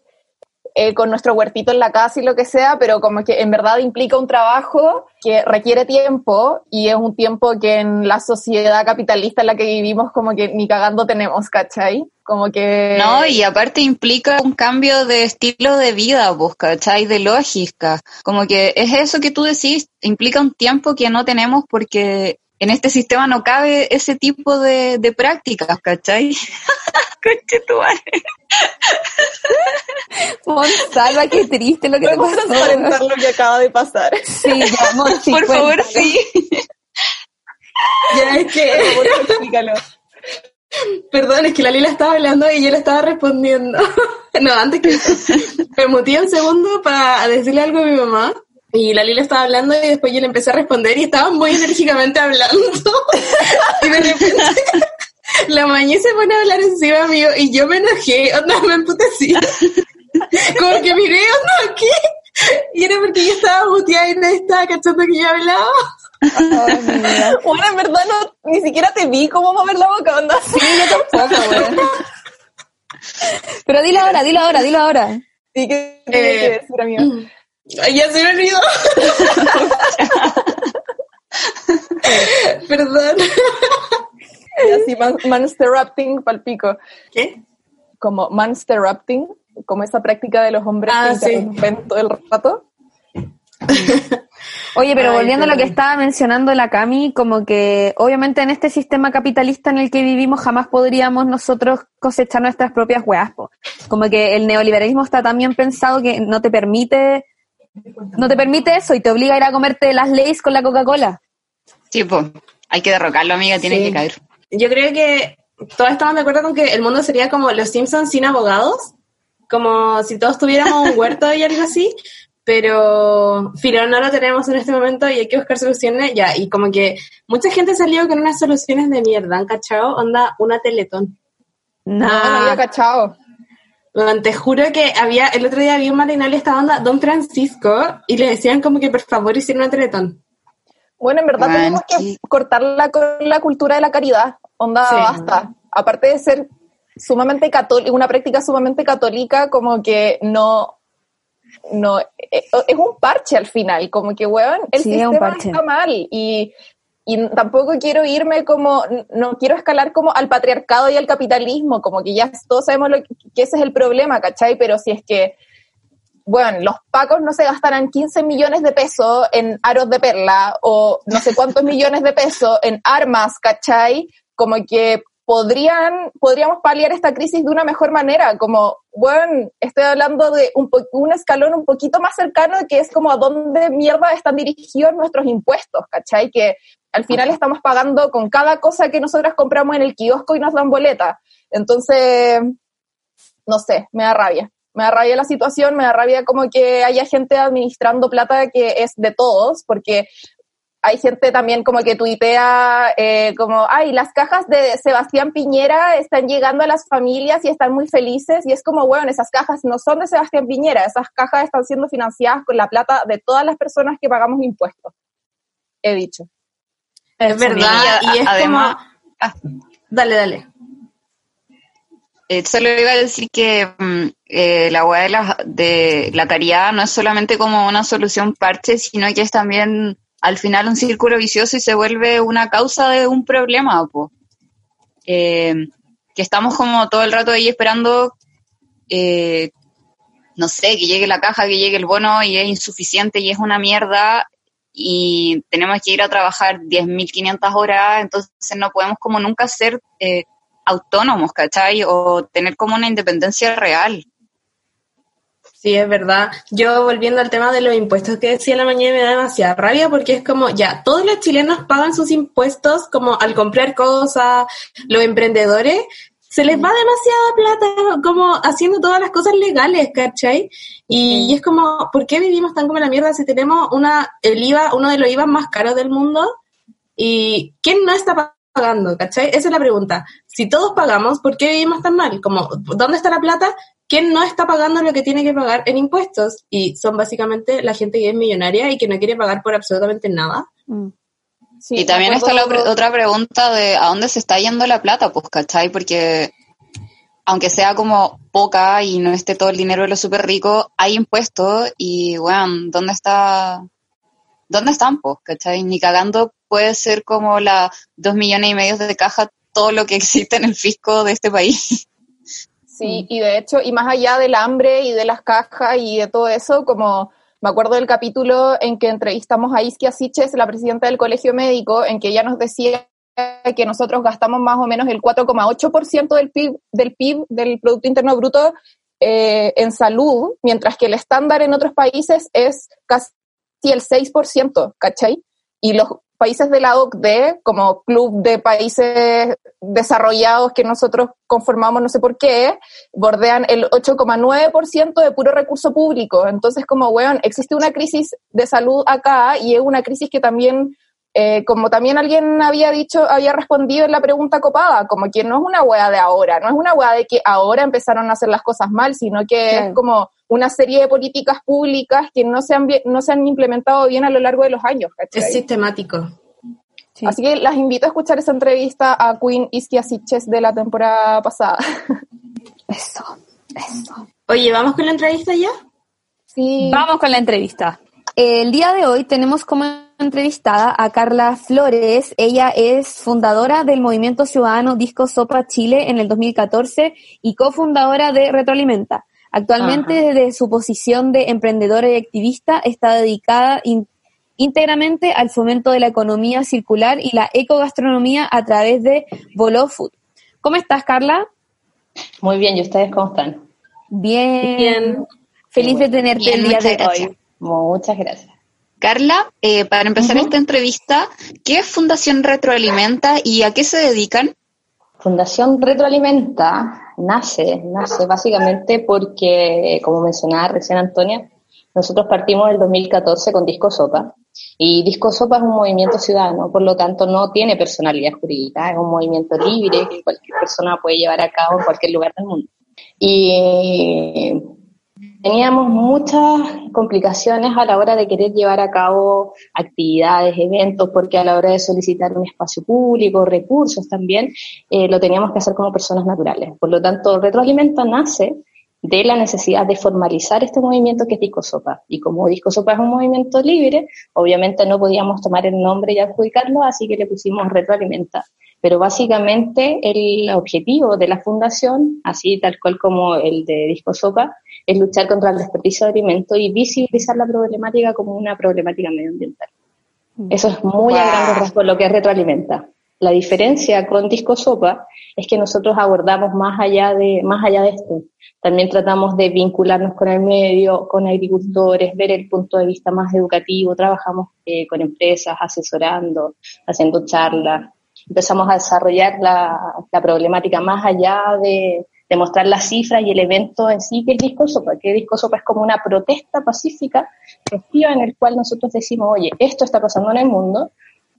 eh, con nuestro huertito en la casa y lo que sea, pero como que en verdad implica un trabajo que requiere tiempo y es un tiempo que en la sociedad capitalista en la que vivimos como que ni cagando tenemos, ¿cachai? Como que... No, y aparte implica un cambio de estilo de vida, vos, ¿cachai? De lógica. Como que es eso que tú decís, implica un tiempo que no tenemos porque en este sistema no cabe ese tipo de, de prácticas, ¿cachai? Conchetumare. Monsalva, qué triste lo que te Vamos a pasó. lo que acaba de pasar. Sí, ya, Monsi, Por favor, sí. Ya es que, Por favor, explícalo. perdón, es que la Lila estaba hablando y yo le estaba respondiendo. no, antes que me muteé un segundo para decirle algo a mi mamá. Y la Lila estaba hablando y después yo le empecé a responder y estaba muy enérgicamente hablando. y de repente la mañana se pone a hablar encima mío y yo me enojé, onda, me emputecí. Como que miré, onda, ¿qué? Y era porque yo estaba muteada y nadie estaba cachando que yo hablaba. Bueno, en verdad no, ni siquiera te vi cómo mover la boca, onda. Sí, yo tampoco, weón. Pero dilo ahora, dilo ahora, dilo ahora. Sí, ¿qué Eh, que decir, amiga? Ay, ya se me olvidó. Perdón. Y así, man, mansterrupting palpico. ¿Qué? Como mansterrupting, como esa práctica de los hombres Ah, que sí. todo el rato. Oye, pero Ay, volviendo a lo que estaba mencionando la Cami, como que obviamente en este sistema capitalista en el que vivimos jamás podríamos nosotros cosechar nuestras propias po. Como que el neoliberalismo está también pensado que no te permite, no te permite eso y te obliga a ir a comerte las leyes con la Coca-Cola. Sí, pues, hay que derrocarlo, amiga, tiene Sí. que caer. Yo creo que todos estamos de acuerdo con que el mundo sería como los Simpsons sin abogados, como si todos tuviéramos un huerto y algo así, pero filo, no lo tenemos en este momento y hay que buscar soluciones ya, y como que mucha gente salió con unas soluciones de mierda, ¿han cachado? Onda, una teletón. No, no había cachado. Te juro que había, el otro día había un matinal esta onda, Don Francisco, y le decían como que por favor hicieran una teletón. Bueno, en verdad tenemos que cortarla con la cultura de la caridad. Onda, Sí. basta. Aparte de ser sumamente católica, una práctica sumamente católica, como que no, no, eh, es un parche al final, como que, weón, el Sí, es un sistema parche. está mal y, y tampoco quiero irme como, no quiero escalar como al patriarcado y al capitalismo, como que ya todos sabemos lo que, ese es el problema, ¿cachai? Pero si es que bueno, los pacos no se gastarán 15 millones de pesos en aros de perla o no sé cuántos millones de pesos en armas, ¿cachai? Como que podrían, podríamos paliar esta crisis de una mejor manera, como, bueno, estoy hablando de un, po- un escalón un poquito más cercano que es como a dónde mierda están dirigidos nuestros impuestos, ¿cachai? Que al final estamos pagando con cada cosa que nosotras compramos en el kiosco y nos dan boleta. Entonces, no sé, me da rabia. Me da rabia la situación, me da rabia como que haya gente administrando plata que es de todos, porque hay gente también como que tuitea eh, como, ay, las cajas de Sebastián Piñera están llegando a las familias y están muy felices, y es como, bueno, esas cajas no son de Sebastián Piñera, esas cajas están siendo financiadas con la plata de todas las personas que pagamos impuestos. He dicho. Es verdad, Sí, y es además- ah. Dale, dale. Eh, solo iba a decir que mm, eh, la hueá de la, de la caridad no es solamente como una solución parche, sino que es también al final un círculo vicioso y se vuelve una causa de un problema. po. Eh, que estamos como todo el rato ahí esperando, eh, no sé, que llegue la caja, que llegue el bono y es insuficiente y es una mierda y tenemos que ir a trabajar 10.500 horas, entonces no podemos como nunca ser... eh, autónomos, ¿cachai? O tener como una independencia real. Sí, es verdad. Yo volviendo al tema de los impuestos que decía la mañana me da demasiada rabia porque es como, ya, todos los chilenos pagan sus impuestos como al comprar cosas, los emprendedores, se les va demasiada plata como haciendo todas las cosas legales, ¿cachai? Y, y es como, ¿por qué vivimos tan como la mierda si tenemos una, el IVA, uno de los IVA más caros del mundo? ¿Y quién no está pagando, cachai? Esa es la pregunta. Si todos pagamos, ¿por qué vivimos tan mal? Como, ¿dónde está la plata? ¿Quién no está pagando lo que tiene que pagar en impuestos? Y son básicamente la gente que es millonaria y que no quiere pagar por absolutamente nada. Mm. Sí, y también está la otra pregunta de a dónde se está yendo la plata, pues, ¿cachai? Porque aunque sea como poca y no esté todo el dinero de los súper ricos, hay impuestos y, weón, ¿dónde está? ¿Dónde están, pues, cachai? Ni cagando puede ser como la dos millones y medio de caja todo lo que existe en el fisco de este país. Sí, y de hecho, y más allá del hambre y de las cajas y de todo eso, como me acuerdo del capítulo en que entrevistamos a Isquia Siches, la presidenta del colegio médico, en que ella nos decía que nosotros gastamos más o menos el 4,8% del PIB, del PIB, del Producto Interno Bruto, eh, en salud, mientras que el estándar en otros países es casi el 6%, ¿cachai? Y los países de la OCDE, como club de países desarrollados que nosotros conformamos, no sé por qué, bordean el 8,9% de puro recurso público. Entonces, como, weón, existe una crisis de salud acá y es una crisis que también, eh, como también alguien había dicho, había respondido en la pregunta copada, como que no es una weá de ahora, no es una weá de que ahora empezaron a hacer las cosas mal, sino que es como una serie de políticas públicas que no se han, bien- no se han implementado bien a lo largo de los años. ¿cachai? Es sistemático. Así que las invito a escuchar esa entrevista a Queen Iskia Siches de la temporada pasada. Eso, eso. Oye, ¿vamos con la entrevista ya? Sí. Vamos con la entrevista. El día de hoy tenemos como entrevistada a Carla Flores. Ella es fundadora del Movimiento Ciudadano Disco Sopa Chile en el 2014 y cofundadora de Retroalimenta. Actualmente, Ajá. desde su posición de emprendedora y activista, está dedicada in- íntegramente al fomento de la economía circular y la ecogastronomía a través de Voló Food. ¿Cómo estás, Carla? Muy bien, ¿y ustedes cómo están? Bien. Bien. Feliz de tenerte Bien, el día de gracias. hoy. Muchas gracias. Carla, eh, para empezar esta entrevista, ¿qué es Fundación Retroalimenta y a qué se dedican? Fundación Retroalimenta nace, nace básicamente porque, como mencionaba recién Antonia, nosotros partimos del 2014 con Disco Sopa y Disco Sopa es un movimiento ciudadano, por lo tanto no tiene personalidad jurídica, es un movimiento libre que cualquier persona puede llevar a cabo en cualquier lugar del mundo. Y teníamos muchas complicaciones a la hora de querer llevar a cabo actividades, eventos, porque a la hora de solicitar un espacio público, recursos también, eh, lo teníamos que hacer como personas naturales. Por lo tanto, Retroalimenta nace de la necesidad de formalizar este movimiento que es Discosopa. Y como Discosopa es un movimiento libre, obviamente no podíamos tomar el nombre y adjudicarlo, así que le pusimos Retroalimenta. Pero básicamente el objetivo de la fundación, así tal cual como el de Discosopa, es luchar contra el desperdicio de alimentos y visibilizar la problemática como una problemática medioambiental. Eso es muy a Wow. grandes rasgos lo que es retroalimenta. La diferencia con Disco Sopa es que nosotros abordamos más allá de, más allá de esto. También tratamos de vincularnos con el medio, con agricultores, ver el punto de vista más educativo. Trabajamos eh, con empresas, asesorando, haciendo charlas. Empezamos a desarrollar la, la problemática más allá de, de mostrar las cifras y el evento en sí que es Disco Sopa, que Disco Sopa es como una protesta pacífica, festiva, en el cual nosotros decimos, oye, esto está pasando en el mundo,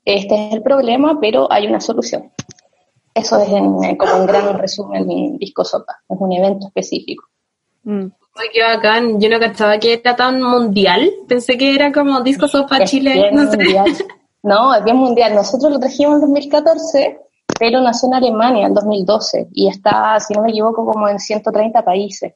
este es el problema, pero hay una solución. Eso es en- en- como un gran resumen Disco Sopa, es un evento específico. Mm. Ay, qué bacán. Yo no cachaba que era tan mundial. Pensé que era como Disco Sopa Es Chile. No sé. mundial. No, es bien mundial. Nosotros lo trajimos en 2014, pero nació en Alemania en 2012 y está, si no me equivoco, como en 130 países.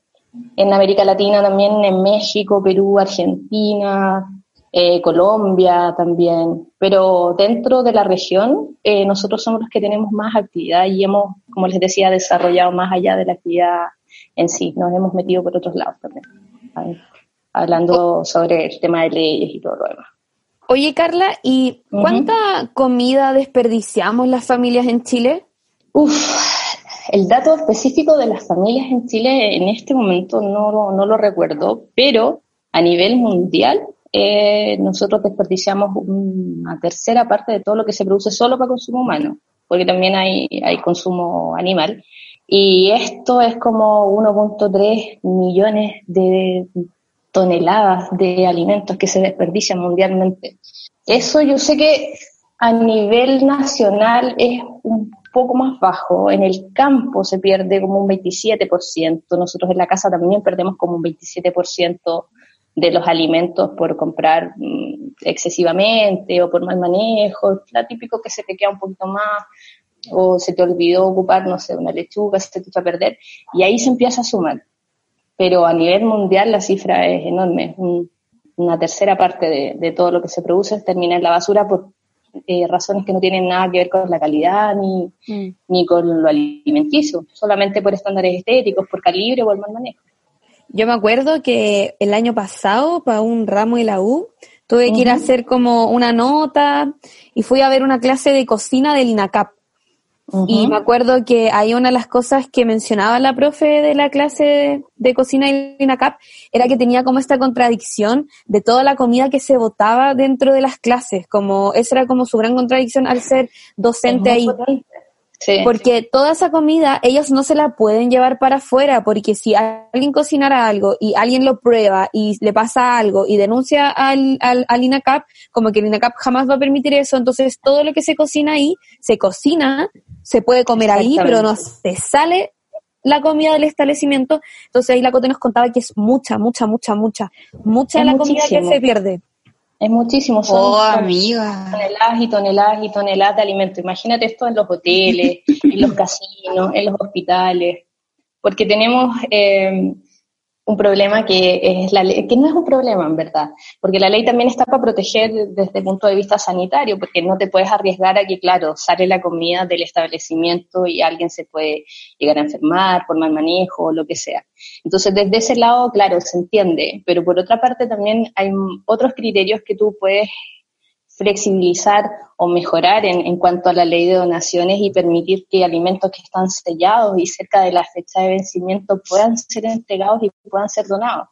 En América Latina también, en México, Perú, Argentina, eh, Colombia también. Pero dentro de la región, eh, nosotros somos los que tenemos más actividad y hemos, como les decía, desarrollado más allá de la actividad en sí. Nos hemos metido por otros lados también, hablando sobre el tema de leyes y todo lo demás. Oye, Carla, ¿y cuánta comida desperdiciamos las familias en Chile? Uf, el dato específico de las familias en Chile en este momento no, lo- no lo recuerdo, pero a nivel mundial eh, nosotros desperdiciamos una tercera parte de todo lo que se produce solo para consumo humano, porque también hay, hay consumo animal. Y esto es como 1.3 millones de toneladas de alimentos que se desperdician mundialmente. Eso yo sé que a nivel nacional es un poco más bajo. En el campo se pierde como un 27%. Nosotros en la casa también perdemos como un 27% de los alimentos por comprar mm, excesivamente o por mal manejo, la típico que se te queda un poquito más o se te olvidó ocupar, no sé, una lechuga, se te echa a perder, y ahí se empieza a sumar. Pero a nivel mundial la cifra es enorme. una tercera parte de, de, todo lo que se produce termina en la basura por eh, razones que no tienen nada que ver con la calidad ni, mm. ni con lo alimenticio, solamente por estándares estéticos, por calibre o el mal manejo. Yo me acuerdo que el año pasado, para un ramo de la U, tuve que ir a hacer como una nota y fui a ver una clase de cocina del INACAP. Y me acuerdo que hay una de las cosas que mencionaba la profe de la clase de, cocina del INACAP era que tenía como esta contradicción de toda la comida que se botaba dentro de las clases, como esa era como su gran contradicción al ser docente ahí. Porque toda esa comida ellos no se la pueden llevar para afuera, porque si alguien cocinara algo y alguien lo prueba y le pasa algo y denuncia al, al, al, INACAP, como que el INACAP jamás va a permitir eso, entonces todo lo que se cocina ahí se cocina se puede comer ahí, pero no se sale la comida del establecimiento. Entonces ahí la Cote nos contaba que es mucha, mucha, mucha, mucha, mucha la comida que se pierde. Es muchísimo, son, oh, amiga. toneladas y toneladas y toneladas de alimento. Imagínate esto en los hoteles, en los casinos, en los hospitales, porque tenemos eh, un problema que es la ley, que no es un problema en verdad, porque la ley también está para proteger desde el punto de vista sanitario, porque no te puedes arriesgar a que, claro, sale la comida del establecimiento y alguien se puede llegar a enfermar por mal manejo o lo que sea. Entonces, desde ese lado, claro, se entiende, pero por otra parte también hay otros criterios que tú puedes flexibilizar o mejorar en, en, cuanto a la ley de donaciones y permitir que alimentos que están sellados y cerca de la fecha de vencimiento puedan ser entregados y puedan ser donados.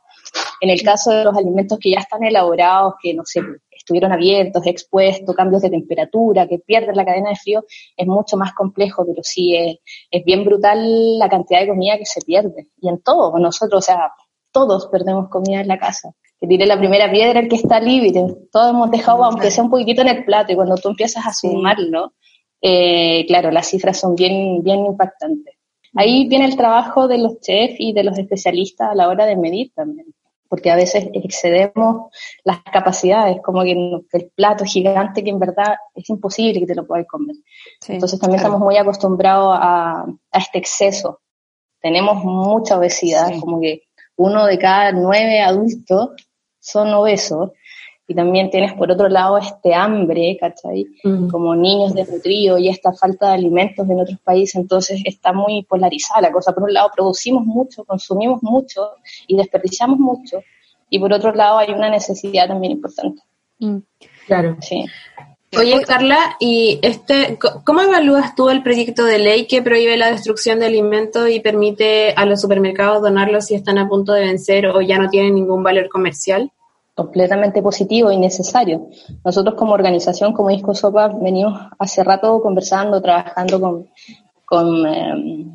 En el caso de los alimentos que ya están elaborados, que no sé, estuvieron abiertos, expuestos, cambios de temperatura, que pierden la cadena de frío, es mucho más complejo, pero sí es, es bien brutal la cantidad de comida que se pierde. Y en todo, nosotros, o sea, todos perdemos comida en la casa que tire la primera piedra el que está libre. Todos hemos dejado, aunque sea un poquitito en el plato, y cuando tú empiezas a sumarlo, eh, claro, las cifras son bien, bien impactantes. Ahí viene el trabajo de los chefs y de los especialistas a la hora de medir también, porque a veces excedemos las capacidades, como que el plato gigante que en verdad es imposible que te lo puedas comer. Entonces también estamos muy acostumbrados a, a, este exceso. Tenemos mucha obesidad, como que uno de cada nueve adultos son obesos. Y también tienes por otro lado este hambre, ¿cachai? Como niños desnutridos y esta falta de alimentos en otros países, entonces está muy polarizada la cosa. Por un lado producimos mucho, consumimos mucho y desperdiciamos mucho, y por otro lado hay una necesidad también importante. Mm. Claro. Sí. Oye, Carla, ¿y este, cómo evalúas tú el proyecto de ley que prohíbe la destrucción de alimentos y permite a los supermercados donarlos si están a punto de vencer o ya no tienen ningún valor comercial? Completamente positivo y necesario. Nosotros como organización, como Disco Sopa, venimos hace rato conversando, trabajando con, con, em,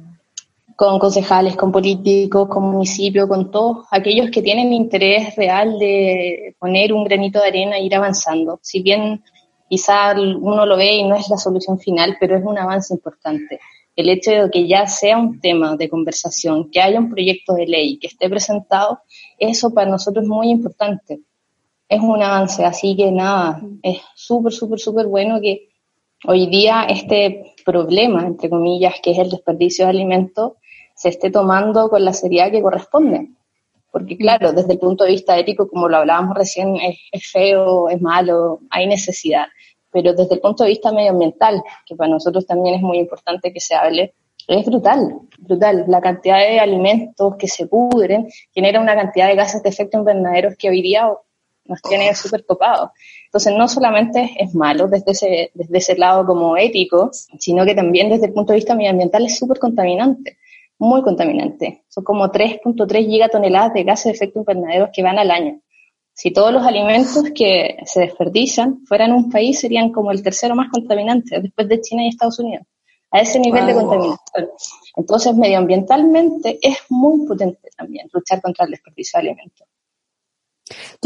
con concejales, con políticos, con municipios, con todos aquellos que tienen interés real de poner un granito de arena e ir avanzando. Si bien quizá uno lo ve y no es la solución final, pero es un avance importante. El hecho de que ya sea un tema de conversación, que haya un proyecto de ley que esté presentado, eso para nosotros es muy importante. Es un avance, así que nada, es súper, súper, súper bueno que hoy día este problema, entre comillas, que es el desperdicio de alimentos, se esté tomando con la seriedad que corresponde. Porque claro, desde el punto de vista ético, como lo hablábamos recién, es, es feo, es malo, hay necesidad pero desde el punto de vista medioambiental, que para nosotros también es muy importante que se hable, es brutal, brutal. La cantidad de alimentos que se pudren genera una cantidad de gases de efecto invernadero que hoy día nos tiene súper copados. Entonces, no solamente es malo desde ese, desde ese lado como ético, sino que también desde el punto de vista medioambiental es súper contaminante, muy contaminante. Son como 3.3 gigatoneladas de gases de efecto invernadero que van al año. Si todos los alimentos que se desperdician fueran un país, serían como el tercero más contaminante, después de China y Estados Unidos, a ese nivel de contaminación. Entonces, medioambientalmente es muy potente también luchar contra el desperdicio de alimentos.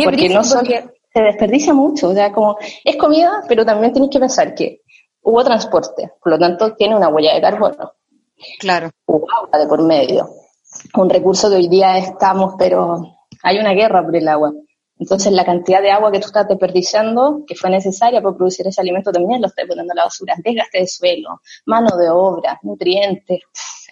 Porque no solo se desperdicia mucho, o sea, como es comida, pero también tienes que pensar que hubo transporte, por lo tanto tiene una huella de carbono. Claro. Hubo agua de por medio. Un recurso que hoy día estamos, pero hay una guerra por el agua Entonces la cantidad de agua que tú estás desperdiciando, que fue necesaria para producir ese alimento, también lo estás poniendo a la basura. Desgaste de suelo, mano de obra, nutrientes,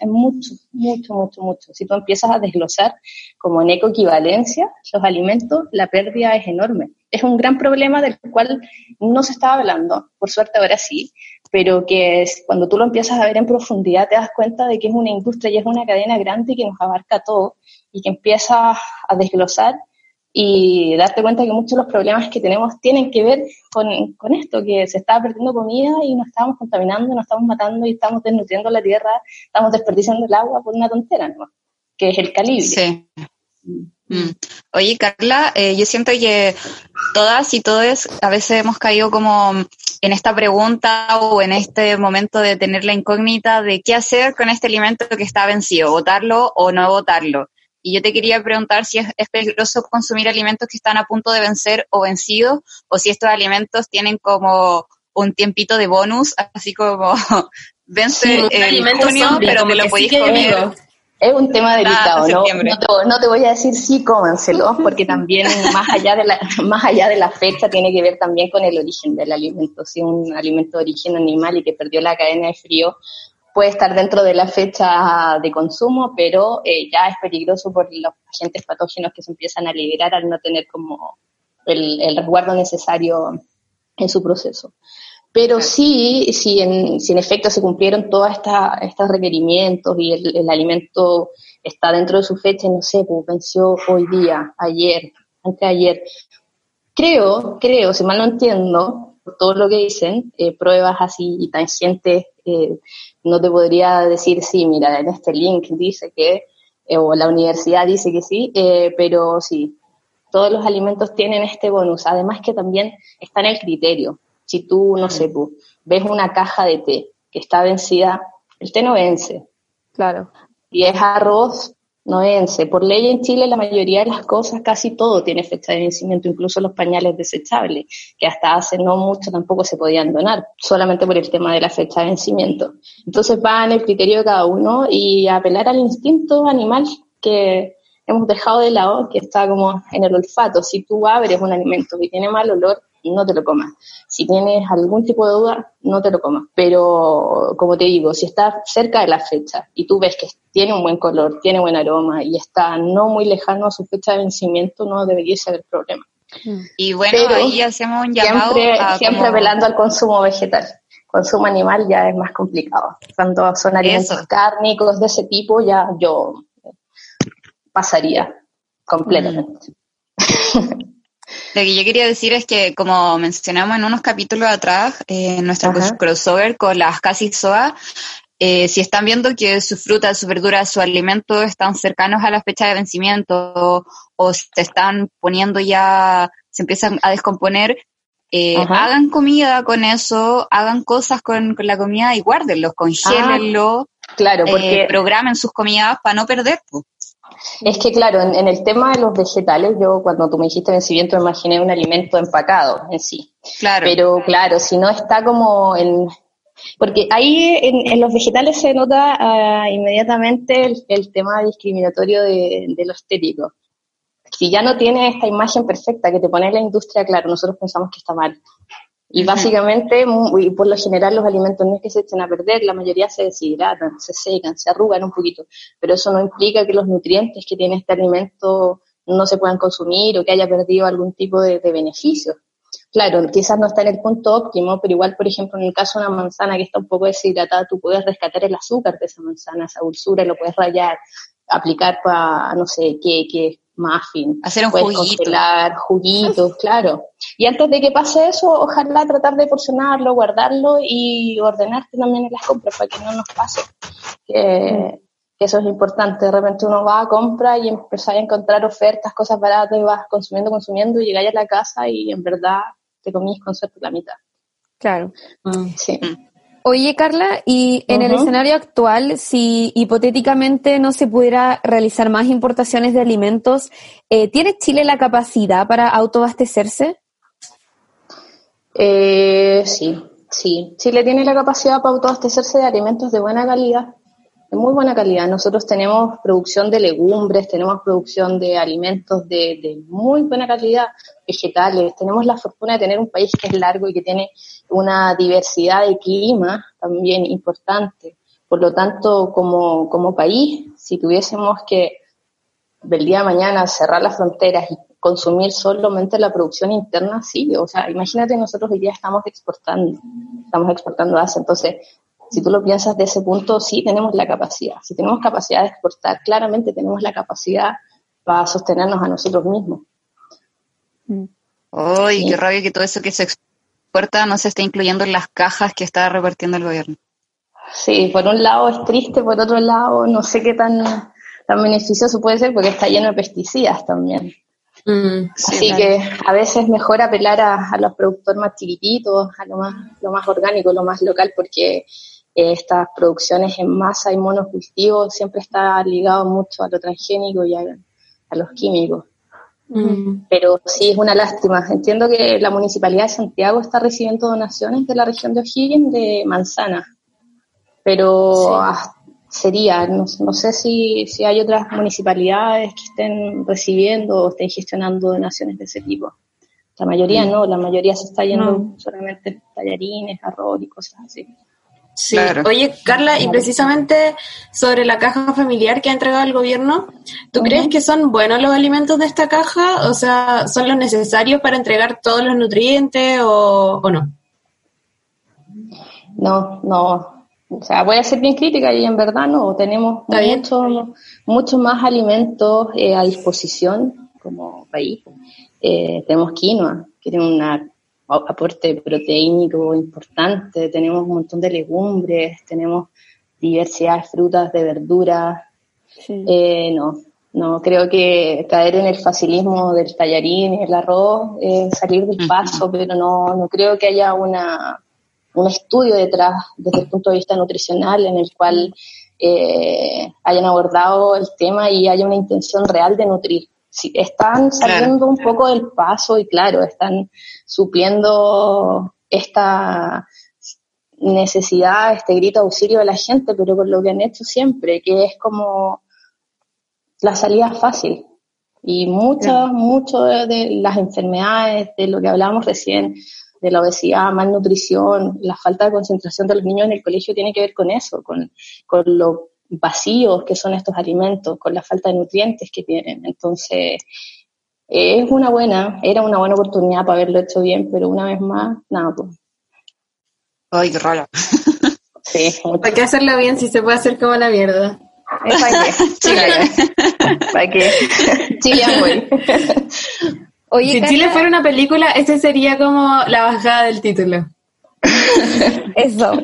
es mucho, mucho, mucho, mucho. Si tú empiezas a desglosar como en ecoequivalencia los alimentos, la pérdida es enorme. Es un gran problema del cual no se estaba hablando, por suerte ahora sí, pero que cuando tú lo empiezas a ver en profundidad te das cuenta de que es una industria y es una cadena grande que nos abarca todo y que empieza a desglosar y darte cuenta que muchos de los problemas que tenemos tienen que ver con, con, esto, que se está perdiendo comida y nos estamos contaminando, nos estamos matando y estamos desnutriendo la tierra, estamos desperdiciando el agua por una tontera, ¿no? Que es el calibre. Sí. Mm. Oye, Carla, eh, yo siento que todas y todos a veces hemos caído como en esta pregunta o en este momento de tener la incógnita de qué hacer con este alimento que está vencido, votarlo o no votarlo. Y yo te quería preguntar si es, peligroso consumir alimentos que están a punto de vencer o vencidos, o si estos alimentos tienen como un tiempito de bonus, así como vence el junio, pero te lo podéis comer. Es un tema delicado, ¿no? No te, no te, voy a decir sí, cómanselo, porque también más allá, de la, más allá de la fecha tiene que ver también con el origen del alimento. Si un alimento de origen animal y que perdió la cadena de frío, puede estar dentro de la fecha de consumo, pero eh, ya es peligroso por los agentes patógenos que se empiezan a liberar al no tener como el, resguardo necesario en su proceso. Pero sí, si en, si en efecto se cumplieron todos estos requerimientos y el, alimento está dentro de su fecha, no sé, pues venció hoy día, ayer, anteayer. Creo, creo, si mal no entiendo, por todo lo que dicen, eh, pruebas así tangentes eh, no te podría decir, sí, mira, en este link dice que, eh, o la universidad dice que sí, eh, pero sí, todos los alimentos tienen este bonus. Además que también está en el criterio. Si tú, no sé, ves una caja de té que está vencida, el té no vence. Claro. Y es arroz, no vence. Por ley en Chile la mayoría de las cosas, casi todo tiene fecha de vencimiento, incluso los pañales desechables, que hasta hace no mucho tampoco se podían donar, solamente por el tema de la fecha de vencimiento. Entonces va en el criterio de cada uno y apelar al instinto animal que hemos dejado de lado, que está como en el olfato. Si tú abres un alimento que tiene mal olor, no te lo comas. Si tienes algún tipo de duda, no te lo comas. Pero, como te digo, si está cerca de la fecha y tú ves que tiene un buen color, tiene buen aroma y está no muy lejano a su fecha de vencimiento, no debería ser el problema. Mm. Y bueno, ahí hacemos un llamado siempre, siempre apelando al consumo vegetal. Consumo animal ya es más complicado. Cuando son alimentos cárnicos de ese tipo, ya yo pasaría completamente. Mm. Lo que yo quería decir es que, como mencionamos en unos capítulos atrás, eh, en nuestro crossover con las casi SOA, eh, si están viendo que su fruta, su verdura, su alimento están cercanos a la fecha de vencimiento o se están poniendo ya, se empiezan a descomponer, eh, hagan comida con eso, hagan cosas con, la comida y guárdenlos, congélenlo, ah, claro, porque programen sus comidas para no perder. Es que claro, en, el tema de los vegetales, yo cuando tú me dijiste vencimiento me imaginé un alimento empacado en sí. Claro. Pero claro, si no está como en... Porque ahí en, los vegetales se nota ah, inmediatamente el, tema discriminatorio de, de lo estético. Si ya no tiene esta imagen perfecta que te pone la industria, claro, nosotros pensamos que está mal. Y básicamente, y por lo general, los alimentos no es que se echen a perder, la mayoría se deshidratan, se secan, se arrugan un poquito, pero eso no implica que los nutrientes que tiene este alimento no se puedan consumir o que haya perdido algún tipo de, beneficio. Claro, quizás no está en el punto óptimo, pero igual, por ejemplo, en el caso de una manzana que está un poco deshidratada, tú puedes rescatar el azúcar de esa manzana, esa dulzura, y lo puedes rayar, aplicar para, no sé, qué, qué muffin. Hacer un juguito. juguitos, claro. Y antes de que pase eso, ojalá tratar de porcionarlo, guardarlo y ordenarte también en las compras para que no nos pase. Que, eso es importante. De repente uno va a compra y empieza a encontrar ofertas, cosas baratas y vas consumiendo, consumiendo y llegáis a la casa y en verdad te comís con suerte la mitad. Claro. Sí. Mm. Oye, Carla, y en el escenario actual, si hipotéticamente no se pudiera realizar más importaciones de alimentos, eh, ¿tiene Chile la capacidad para autoabastecerse? Eh, sí, sí. Chile tiene la capacidad para autoabastecerse de alimentos de buena calidad. De muy buena calidad. Nosotros tenemos producción de legumbres, tenemos producción de alimentos de, de muy buena calidad, vegetales. Tenemos la fortuna de tener un país que es largo y que tiene una diversidad de clima también importante. Por lo tanto, como, como país, si tuviésemos que del día de mañana cerrar las fronteras y consumir solamente la producción interna, sí, o sea, imagínate nosotros hoy día estamos exportando, estamos exportando Asia, entonces, si tú lo piensas de ese punto, sí tenemos la capacidad, si tenemos capacidad de exportar, claramente tenemos la capacidad para sostenernos a nosotros mismos. Uy, Sí. qué rabia que todo eso que se exporta no se esté incluyendo en las cajas que está repartiendo el gobierno. Sí, por un lado es triste, por otro lado no sé qué tan, tan beneficioso puede ser porque está lleno de pesticidas también. Así claro. que a veces es mejor apelar a, a los productores más chiquititos, a lo más, lo más orgánico, lo más local, porque estas producciones en masa y monocultivos siempre está ligado mucho a lo transgénico y a, a los químicos. Pero sí es una lástima. Entiendo que la Municipalidad de Santiago está recibiendo donaciones de la región de O'Higgins de manzanas, pero ah, sería, no, no sé si, si hay otras municipalidades que estén recibiendo o estén gestionando donaciones de ese tipo. La mayoría Mm. no, la mayoría se está yendo No. solamente tallarines, arroz y cosas así. Sí. Oye, Carla, y precisamente sobre la caja familiar que ha entregado el gobierno, ¿tú crees que son buenos los alimentos de esta caja? O sea, ¿son los necesarios para entregar todos los nutrientes o, o no? No, no. O sea, voy a ser bien crítica y en verdad no. Tenemos muchos mucho más alimentos eh, a disposición como país. Eh, tenemos quinoa, que tiene un aporte proteínico importante. Tenemos un montón de legumbres, tenemos diversidad de frutas, de verduras. Eh, no, no, creo que caer en el facilismo del tallarín y el arroz, eh, salir del paso, pero no, no creo que haya una, un estudio detrás desde el punto de vista nutricional en el cual eh, hayan abordado el tema y haya una intención real de nutrir. Sí, están saliendo un poco del paso y claro, están supliendo esta necesidad, este grito de auxilio de la gente, pero con lo que han hecho siempre, que es como la salida fácil. Y muchas, mucho de, de las enfermedades, de lo que hablábamos recién, de la obesidad, malnutrición, la falta de concentración de los niños en el colegio tiene que ver con eso, con, con lo vacíos que son estos alimentos, con la falta de nutrientes que tienen. Entonces, es una buena, era una buena oportunidad para haberlo hecho bien, pero una vez más, nada, pues. Ay, qué raro. Sí, ¿Para qué hacerlo bien si se puede hacer como la mierda? ¿Para qué? Chile. ¿Para qué? Chile voy. Oye, si Chile fuera una película, ese sería como la bajada del título. Eso.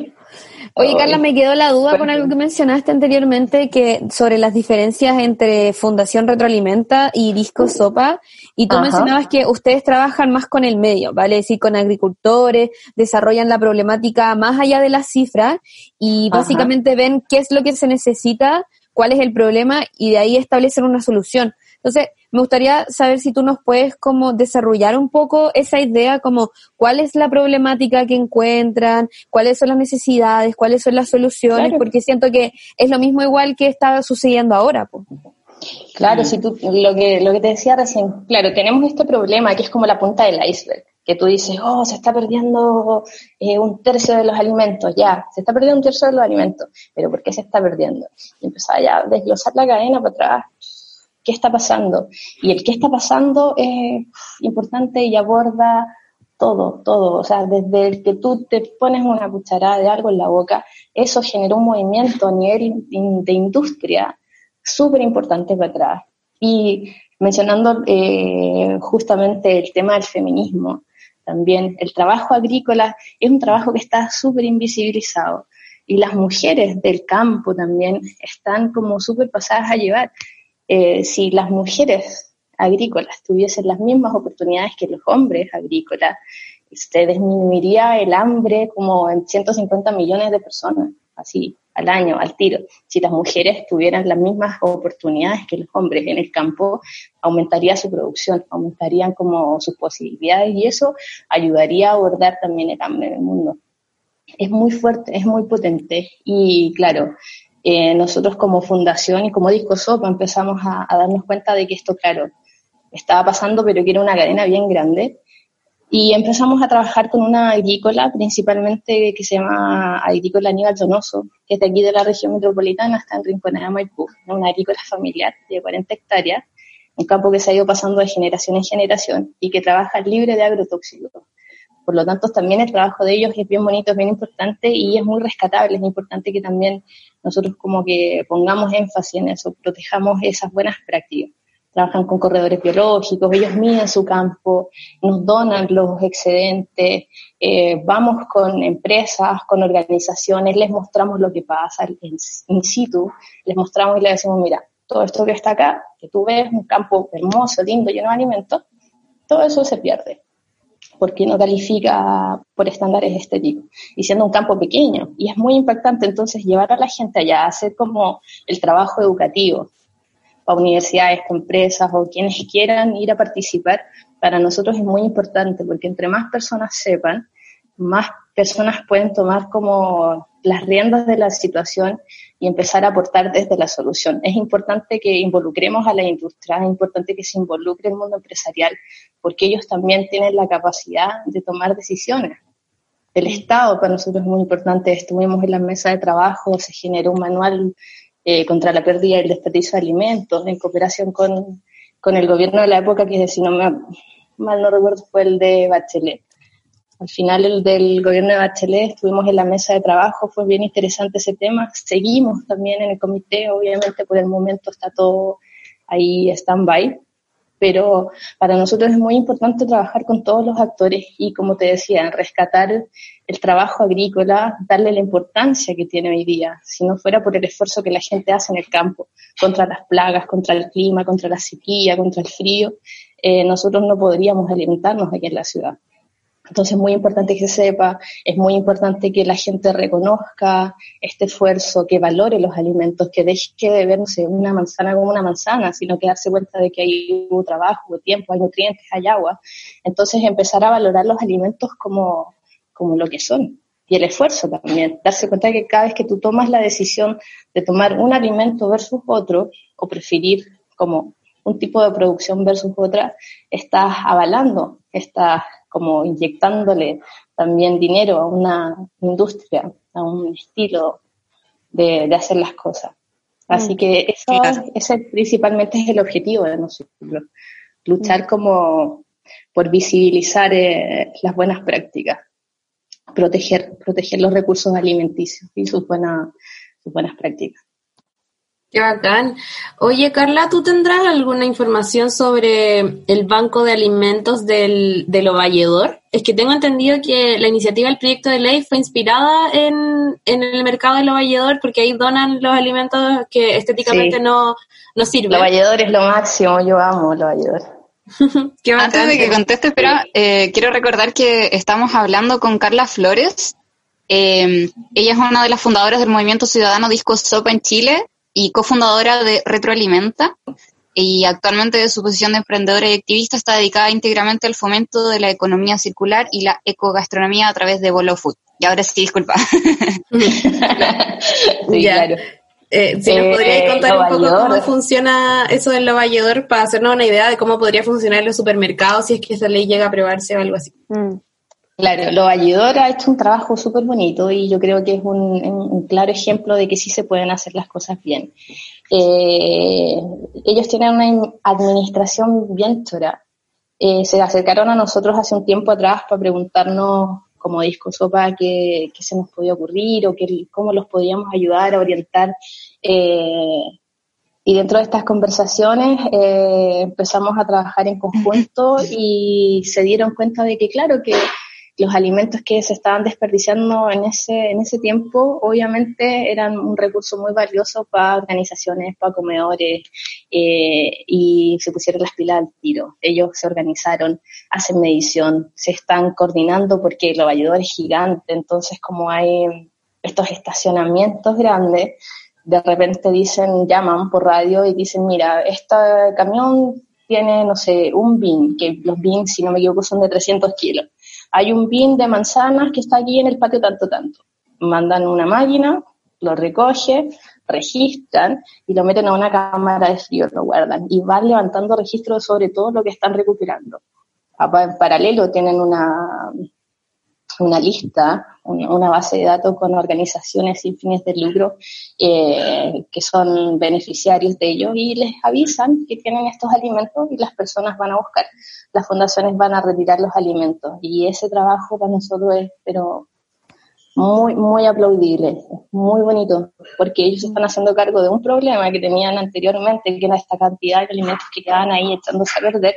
Oye, Carla, me quedó la duda con algo que mencionaste anteriormente, que sobre las diferencias entre Fundación Retroalimenta y Disco Sopa, y tú Ajá. mencionabas que ustedes trabajan más con el medio, ¿vale? Es decir, con agricultores, desarrollan la problemática más allá de las cifras y Ajá. básicamente ven qué es lo que se necesita, cuál es el problema y de ahí establecen una solución. Entonces, me gustaría saber si tú nos puedes como desarrollar un poco esa idea, como cuál es la problemática que encuentran, cuáles son las necesidades, cuáles son las soluciones, Claro. porque siento que es lo mismo igual que está sucediendo ahora. Pues. Claro, si tú, lo que, lo que te decía recién, claro, tenemos este problema que es como la punta del iceberg, que tú dices, oh, se está perdiendo eh, un tercio de los alimentos, ya, se está perdiendo un tercio de los alimentos, pero ¿por qué se está perdiendo? Y empezaba ya a desglosar la cadena para atrás, ¿qué está pasando? Y el qué está pasando es importante y aborda todo, todo, o sea, desde el que tú te pones una cucharada de algo en la boca, eso generó un movimiento a nivel de industria súper importante para atrás. Y mencionando eh, justamente el tema del feminismo, también el trabajo agrícola es un trabajo que está súper invisibilizado. Y las mujeres del campo también están como súper pasadas a llevar. Eh, si las mujeres agrícolas tuviesen las mismas oportunidades que los hombres agrícolas, se disminuiría el hambre como en 150 millones de personas, así, al año, al tiro. Si las mujeres tuvieran las mismas oportunidades que los hombres en el campo, aumentaría su producción, aumentarían como sus posibilidades y eso ayudaría a abordar también el hambre en el mundo. Es muy fuerte, es muy potente y claro, eh, nosotros como fundación y como Disco Sopa empezamos a, a, darnos cuenta de que esto, claro, estaba pasando, pero que era una cadena bien grande. Y empezamos a trabajar con una agrícola, principalmente que se llama Agrícola Aníbal Donoso, que es de aquí de la región metropolitana, está en Rinconada, Maipú, una agrícola familiar de 40 hectáreas, un campo que se ha ido pasando de generación en generación y que trabaja libre de agrotóxicos. Por lo tanto, también el trabajo de ellos es bien bonito, es bien importante y es muy rescatable. Es importante que también nosotros como que pongamos énfasis en eso, protejamos esas buenas prácticas. Trabajan con corredores biológicos, ellos miden su campo, nos donan los excedentes, eh, vamos con empresas, con organizaciones, les mostramos lo que pasa in, situ, les mostramos y les decimos, mira, todo esto que está acá, que tú ves, un campo hermoso, lindo, lleno de alimentos, todo eso se pierde porque no califica por estándares estéticos, y siendo un campo pequeño. Y es muy impactante entonces llevar a la gente allá hacer como el trabajo educativo para universidades, para empresas o quienes quieran ir a participar. Para nosotros es muy importante porque entre más personas sepan, más personas pueden tomar como las riendas de la situación y empezar a aportar desde la solución. Es importante que involucremos a la industria, es importante que se involucre el mundo empresarial, porque ellos también tienen la capacidad de tomar decisiones. El Estado para nosotros es muy importante. Estuvimos en la mesa de trabajo, se generó un manual eh, contra la pérdida y el desperdicio de alimentos en cooperación con, con el gobierno de la época, que si no me mal no recuerdo fue el de Bachelet. Al final el del gobierno de Bachelet estuvimos en la mesa de trabajo, fue bien interesante ese tema. Seguimos también en el comité, obviamente por el momento está todo ahí stand-by, pero para nosotros es muy importante trabajar con todos los actores y, como te decía, rescatar el trabajo agrícola, darle la importancia que tiene hoy día. Si no fuera por el esfuerzo que la gente hace en el campo contra las plagas, contra el clima, contra la sequía, contra el frío, eh, nosotros no podríamos alimentarnos aquí en la ciudad. Entonces es muy importante que se sepa, es muy importante que la gente reconozca este esfuerzo, que valore los alimentos, que deje de ver, una manzana como una manzana, sino que darse cuenta de que hay trabajo, tiempo, hay nutrientes, hay agua. Entonces empezar a valorar los alimentos como, como lo que son. Y el esfuerzo también, darse cuenta de que cada vez que tú tomas la decisión de tomar un alimento versus otro, o preferir como un tipo de producción versus otra, estás avalando, estás como inyectándole también dinero a una industria, a un estilo de, de hacer las cosas. Así mm. que eso, ese principalmente es el objetivo de nosotros, luchar mm. como por visibilizar eh, las buenas prácticas, proteger, proteger los recursos alimenticios y sus buenas, sus buenas prácticas. Qué bacán. Oye, Carla, ¿tú tendrás alguna información sobre el banco de alimentos del, del Ovalledor? Es que tengo entendido que la iniciativa del proyecto de ley fue inspirada en, en el mercado del Ovalledor porque ahí donan los alimentos que estéticamente no, no sirven. El Ovalledor es lo máximo, yo amo el Ovalledor. Antes de que conteste, espera, eh, quiero recordar que estamos hablando con Carla Flores. Eh, ella es una de las fundadoras del Movimiento Ciudadano Disco Sopa en Chile y cofundadora de Retroalimenta. Y actualmente de su posición de emprendedora y activista está dedicada íntegramente al fomento de la economía circular y la ecogastronomía a través de Bolo Food. Y ahora sí, disculpa. sí, claro. Eh, si nos eh, podrías contar un poco cómo funciona eso del lavador para hacernos una idea de cómo podría funcionar en los supermercados si es que esa ley llega a aprobarse o algo así. Mm. Claro, lo Valledor ha hecho un trabajo súper bonito y yo creo que es un, claro ejemplo de que sí se pueden hacer las cosas bien. Eh, ellos tienen una administración bien chora. Eh, se acercaron a nosotros hace un tiempo atrás para preguntarnos como disco sopa qué, se nos podía ocurrir o qué, cómo los podíamos ayudar a orientar. Eh, y dentro de estas conversaciones empezamos a trabajar en conjunto y se dieron cuenta de que, claro, que los alimentos que se estaban desperdiciando en ese, en ese tiempo, obviamente eran un recurso muy valioso para organizaciones, para comedores, eh, y se pusieron las pilas al tiro. Ellos se organizaron, hacen medición, se están coordinando porque el valledor es gigante, entonces como hay estos estacionamientos grandes, de repente dicen, llaman por radio y dicen, mira, este camión tiene, no sé, un bin, que los bins, si no me equivoco, son de 300 kilos hay un bin de manzanas que está aquí en el patio tanto, tanto. Mandan una máquina, lo recoge, registran y lo meten a una cámara de frío, lo guardan y van levantando registros sobre todo lo que están recuperando. En paralelo tienen una, una lista, una base de datos con organizaciones sin fines de lucro eh, que son beneficiarios de ellos y les avisan que tienen estos alimentos y las personas van a buscar, las fundaciones van a retirar los alimentos. Y ese trabajo para nosotros es pero muy, muy aplaudible, muy bonito, porque ellos están haciendo cargo de un problema que tenían anteriormente, que era esta cantidad de alimentos que quedaban ahí echándose a perder,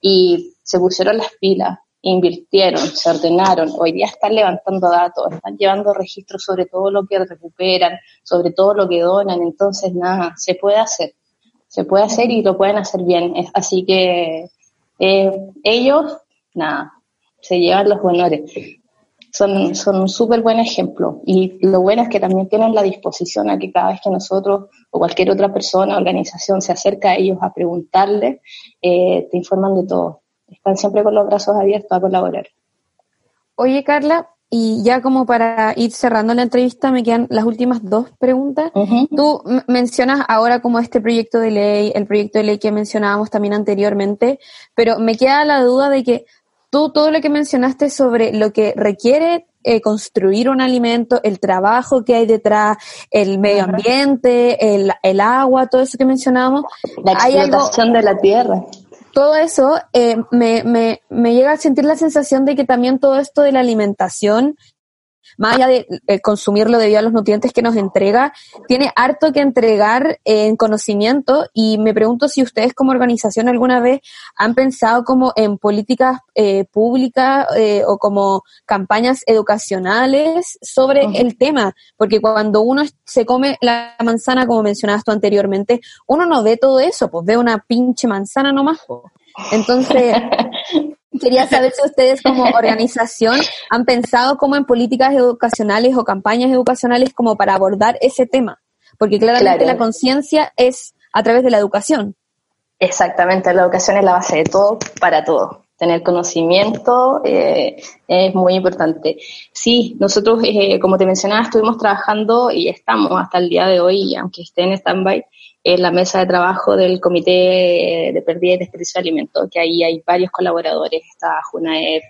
y se pusieron las pilas, invirtieron, se ordenaron, hoy día están levantando datos, están llevando registros sobre todo lo que recuperan, sobre todo lo que donan, entonces nada, se puede hacer, se puede hacer y lo pueden hacer bien, así que eh, ellos, nada, se llevan los honores son, son un súper buen ejemplo. Y lo bueno es que también tienen la disposición a que cada vez que nosotros o cualquier otra persona, organización se acerca a ellos a preguntarle, eh, te informan de todo. Están siempre con los brazos abiertos a colaborar. Oye, Carla, y ya como para ir cerrando la entrevista, me quedan las últimas dos preguntas. Tú mencionas ahora como este proyecto de ley, el proyecto de ley que mencionábamos también anteriormente, pero me queda la duda de que tú todo lo que mencionaste sobre lo que requiere eh, construir un alimento, el trabajo que hay detrás, el medio ambiente, el, el agua, todo eso que mencionábamos. La explotación de la tierra. Todo eso eh, me, me, me llega a sentir la sensación de que también todo esto de la alimentación más allá de eh, consumirlo debido a los nutrientes que nos entrega, tiene harto que entregar en conocimiento y me pregunto si ustedes como organización alguna vez han pensado como en políticas eh, públicas eh, o como campañas educacionales sobre el tema, porque cuando uno se come la manzana, como mencionabas tú anteriormente, uno no ve todo eso, pues ve una pinche manzana nomás. Entonces, Quería saber si ustedes como organización han pensado como en políticas educacionales o campañas educacionales como para abordar ese tema, porque claramente la conciencia es a través de la educación. Exactamente, la educación es la base de todo para todo. Tener conocimiento eh, es muy importante. Sí, nosotros, eh, como te mencionaba, estuvimos trabajando y estamos hasta el día de hoy, aunque esté en stand-by, en la mesa de trabajo del Comité de Pérdida y Desperdicio de Alimentos, que ahí hay varios colaboradores, está Junaed,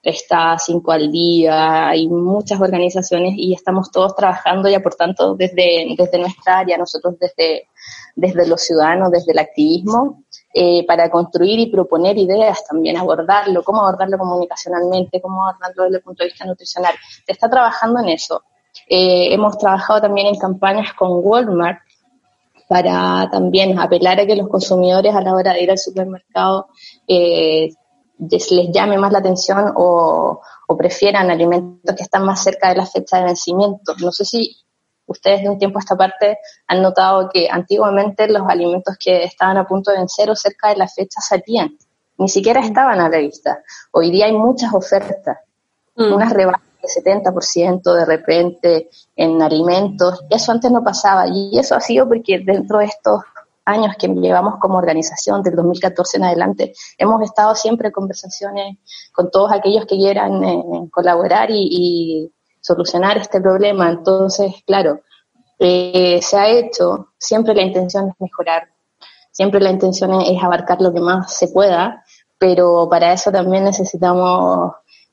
está Cinco al Día, hay muchas organizaciones y estamos todos trabajando y aportando desde, desde nuestra área, nosotros desde, desde los ciudadanos, desde el activismo, eh, para construir y proponer ideas también, abordarlo, cómo abordarlo comunicacionalmente, cómo abordarlo desde el punto de vista nutricional. Se está trabajando en eso. Eh, hemos trabajado también en campañas con Walmart, para también apelar a que los consumidores a la hora de ir al supermercado eh, les, llame más la atención o, prefieran alimentos que están más cerca de la fecha de vencimiento. No sé si ustedes de un tiempo a esta parte han notado que antiguamente los alimentos que estaban a punto de vencer o cerca de la fecha salían, ni siquiera estaban a la vista. Hoy día hay muchas ofertas, mm. unas rebajas de 70% de repente en alimentos. Eso antes no pasaba y eso ha sido porque dentro de estos años que llevamos como organización, del 2014 en adelante, hemos estado siempre en conversaciones con todos aquellos que quieran eh, colaborar y, solucionar este problema. Entonces, claro, eh, se ha hecho, siempre la intención es mejorar, siempre la intención es abarcar lo que más se pueda, pero para eso también necesitamos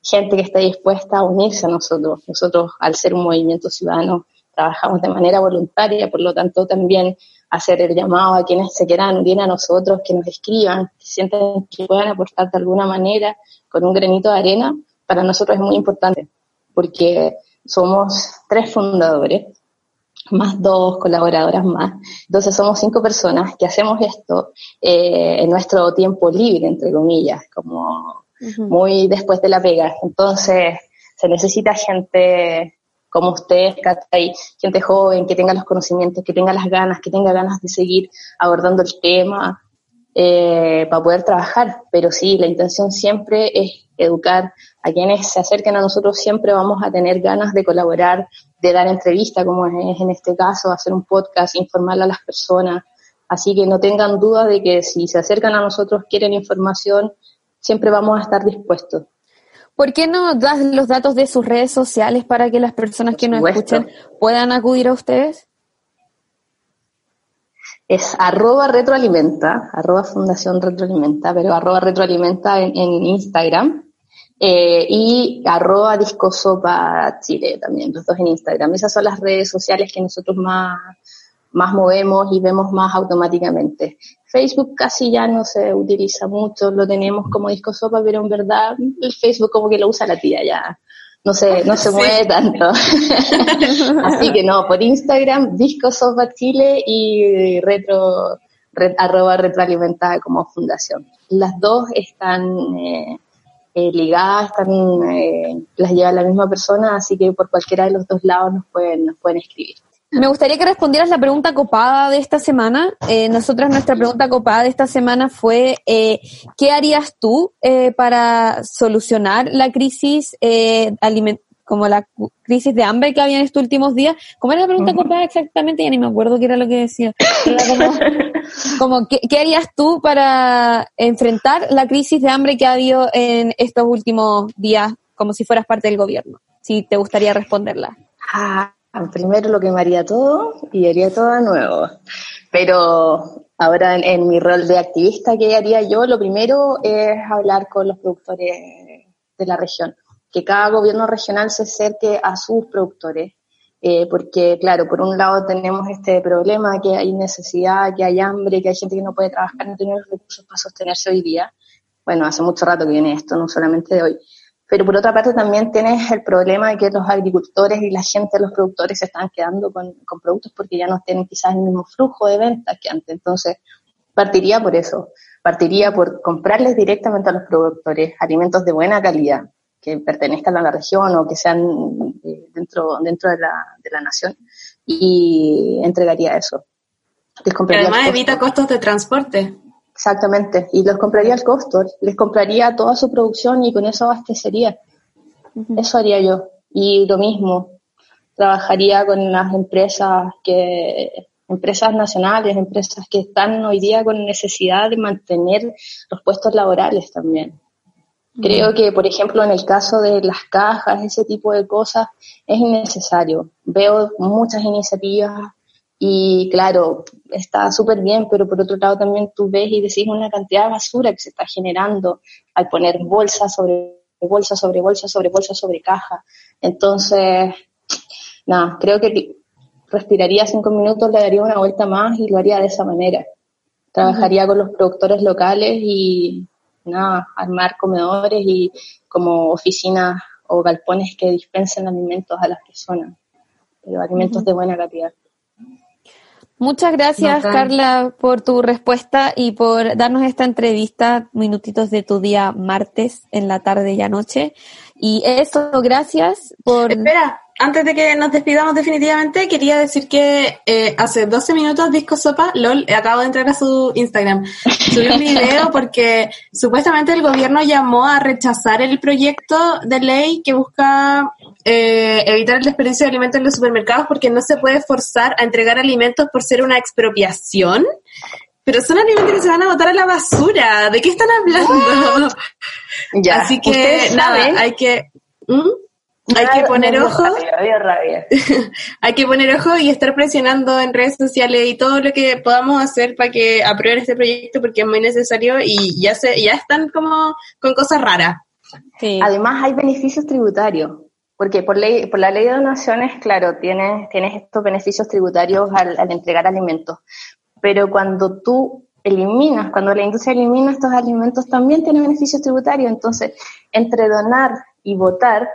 gente que esté dispuesta a unirse a nosotros. Nosotros, al ser un movimiento ciudadano, trabajamos de manera voluntaria, por lo tanto también hacer el llamado a quienes se quieran unir a nosotros, que nos escriban, que sienten que puedan aportar de alguna manera con un granito de arena, para nosotros es muy importante, porque somos tres fundadores, más dos colaboradoras más. Entonces somos cinco personas que hacemos esto eh, en nuestro tiempo libre, entre comillas, como muy después de la pega. Entonces, se necesita gente como ustedes, gente joven, que tenga los conocimientos, que tenga las ganas, que tenga ganas de seguir abordando el tema eh, para poder trabajar. Pero sí, la intención siempre es educar a quienes se acerquen a nosotros, siempre vamos a tener ganas de colaborar, de dar entrevista, como es en este caso, hacer un podcast, informar a las personas. Así que no tengan duda de que si se acercan a nosotros, quieren información, siempre vamos a estar dispuestos. ¿Por qué no das los datos de sus redes sociales para que las personas que nos escuchen puedan acudir a ustedes? Es arroba retroalimenta, arroba fundación retroalimenta, pero arroba retroalimenta en, en Instagram. Eh, y arroba discosopa chile también, los dos en Instagram. Esas son las redes sociales que nosotros más, más movemos y vemos más automáticamente. Facebook casi ya no se utiliza mucho, lo tenemos como discosopa, pero en verdad el Facebook como que lo usa la tía ya. No se, no se mueve tanto. Así que no, por Instagram, discosopa chile y retro, red, arroba retroalimentada como fundación. Las dos están, eh, eh, ligadas, están, eh, las lleva la misma persona, así que por cualquiera de los dos lados nos pueden, nos pueden escribir. Me gustaría que respondieras la pregunta copada de esta semana. Eh, nosotras, nuestra pregunta copada de esta semana fue, eh, ¿qué harías tú eh, para solucionar la crisis eh, aliment como la crisis de hambre que había en estos últimos días? ¿Cómo era la pregunta copada exactamente? Ya ni me acuerdo qué era lo que decía. Como, como ¿qué, ¿qué harías tú para enfrentar la crisis de hambre que ha habido en estos últimos días, como si fueras parte del gobierno? Si te gustaría responderla. Ah, primero lo quemaría todo y haría todo de nuevo. Pero ahora en, mi rol de activista, ¿qué haría yo? Lo primero es hablar con los productores de la región. Que cada gobierno regional se acerque a sus productores. Eh, porque, claro, por un lado tenemos este problema que hay necesidad, que hay hambre, que hay gente que no puede trabajar, no tiene los recursos para sostenerse hoy día. Bueno, hace mucho rato que viene esto, no solamente de hoy. Pero por otra parte también tienes el problema de que los agricultores y la gente, los productores, se están quedando con, con, productos porque ya no tienen quizás el mismo flujo de ventas que antes. Entonces, partiría por eso. Partiría por comprarles directamente a los productores alimentos de buena calidad, que pertenezcan a la región o que sean dentro, dentro de, la, de la nación, y entregaría eso. Además evita costos de transporte. Exactamente, y los compraría al costo, les compraría toda su producción y con eso abastecería. Uh -huh. Eso haría yo. Y lo mismo, trabajaría con las empresas que empresas nacionales, empresas que están hoy día con necesidad de mantener los puestos laborales también. Creo que, por ejemplo, en el caso de las cajas, ese tipo de cosas, es innecesario. Veo muchas iniciativas y claro, está súper bien, pero por otro lado también tú ves y decís una cantidad de basura que se está generando al poner bolsa sobre bolsa sobre bolsa sobre bolsa sobre caja. Entonces, nada, creo que respiraría cinco minutos, le daría una vuelta más y lo haría de esa manera. Trabajaría uh -huh. con los productores locales y nada, armar comedores y como oficinas o galpones que dispensen alimentos a las personas, pero alimentos uh -huh. de buena calidad. Muchas gracias, Bacán. Carla, por tu respuesta y por darnos esta entrevista, minutitos de tu día martes, en la tarde y anoche. Y eso, gracias por... Espera, antes de que nos despidamos definitivamente, quería decir que eh, hace 12 minutos Disco Sopa, LOL, acabo de entrar a su Instagram, subió un video porque supuestamente el gobierno llamó a rechazar el proyecto de ley que busca eh, evitar el desperdicio de alimentos en los supermercados porque no se puede forzar a entregar alimentos por ser una expropiación. Pero son alimentos que se van a botar a la basura. ¿De qué están hablando? Ya. Así que, nada, hay que... ¿Mm? Hay que poner ojo. Hay que poner ojo y estar presionando en redes sociales y todo lo que podamos hacer para que aprueben este proyecto porque es muy necesario y ya se, ya están como con cosas raras. Sí. Además hay beneficios tributarios. Porque por ley, por la ley de donaciones, claro, tienes, tienes estos beneficios tributarios al, al entregar alimentos. Pero cuando tú eliminas, cuando la industria elimina estos alimentos, también tiene beneficios tributarios. Entonces, entre donar y votar,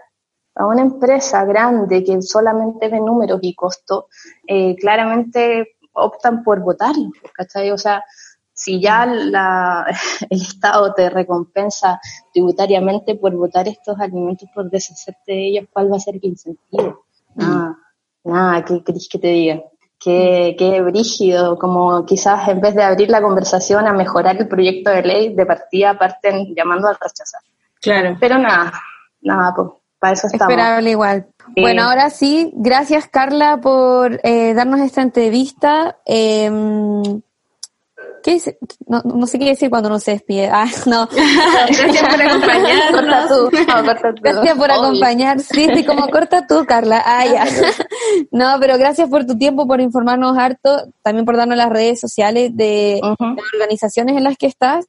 a una empresa grande que solamente ve números y costo, eh, claramente optan por votarlo, ¿cachai? O sea, si ya la, el Estado te recompensa tributariamente por votar estos alimentos, por deshacerte de ellos, ¿cuál va a ser el incentivo? Nada, nada, ¿qué querés que te diga? Qué, qué brígido, como quizás en vez de abrir la conversación a mejorar el proyecto de ley, de partida parten llamando a rechazar. Claro. Pero nada, nada, pues para eso estamos. Esperable igual. Sí. Bueno, ahora sí, gracias Carla por eh, darnos esta entrevista. Eh, ¿Qué dice? No, no sé qué decir cuando uno se despide. Ah, no. Gracias por acompañarnos. Corta tú. No, corta tú. Gracias por Obvio. acompañar. Sí, sí, como corta tú, Carla. Ah, ya. No, pero gracias por tu tiempo, por informarnos harto, también por darnos las redes sociales de, Ujú. de las organizaciones en las que estás.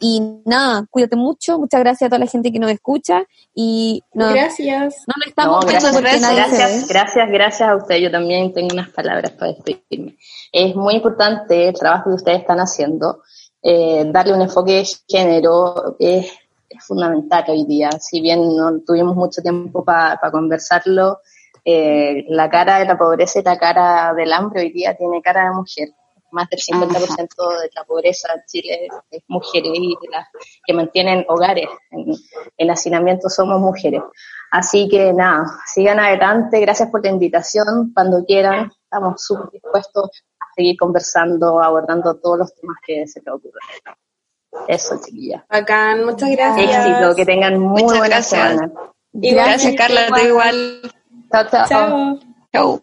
Y nada, cuídate mucho. Muchas gracias a toda la gente que nos escucha. Y no, Gracias. no lo estamos No, viendo gracias, porque nadie se ve. gracias, gracias, gracias a usted. Yo también tengo unas palabras para despedirme. Es muy importante el trabajo que ustedes están haciendo. Eh, darle un enfoque de género es, es fundamental hoy día. Si bien no tuvimos mucho tiempo para conversarlo, eh, la cara de la pobreza y la cara del hambre hoy día tiene cara de mujer. Más del 50% de la pobreza en Chile es, es mujeres y de las que mantienen hogares en, en hacinamiento somos mujeres. Así que nada, sigan adelante, gracias por la invitación, cuando quieran, estamos súper dispuestos a seguir conversando, abordando todos los temas que se les ocurran. Eso, chiquilla. Bacán, muchas gracias. Éxito, que tengan muy Muchas buena gracias. semana. Gracias, Carla, tú igual. Chao, chao. Chao. Chau.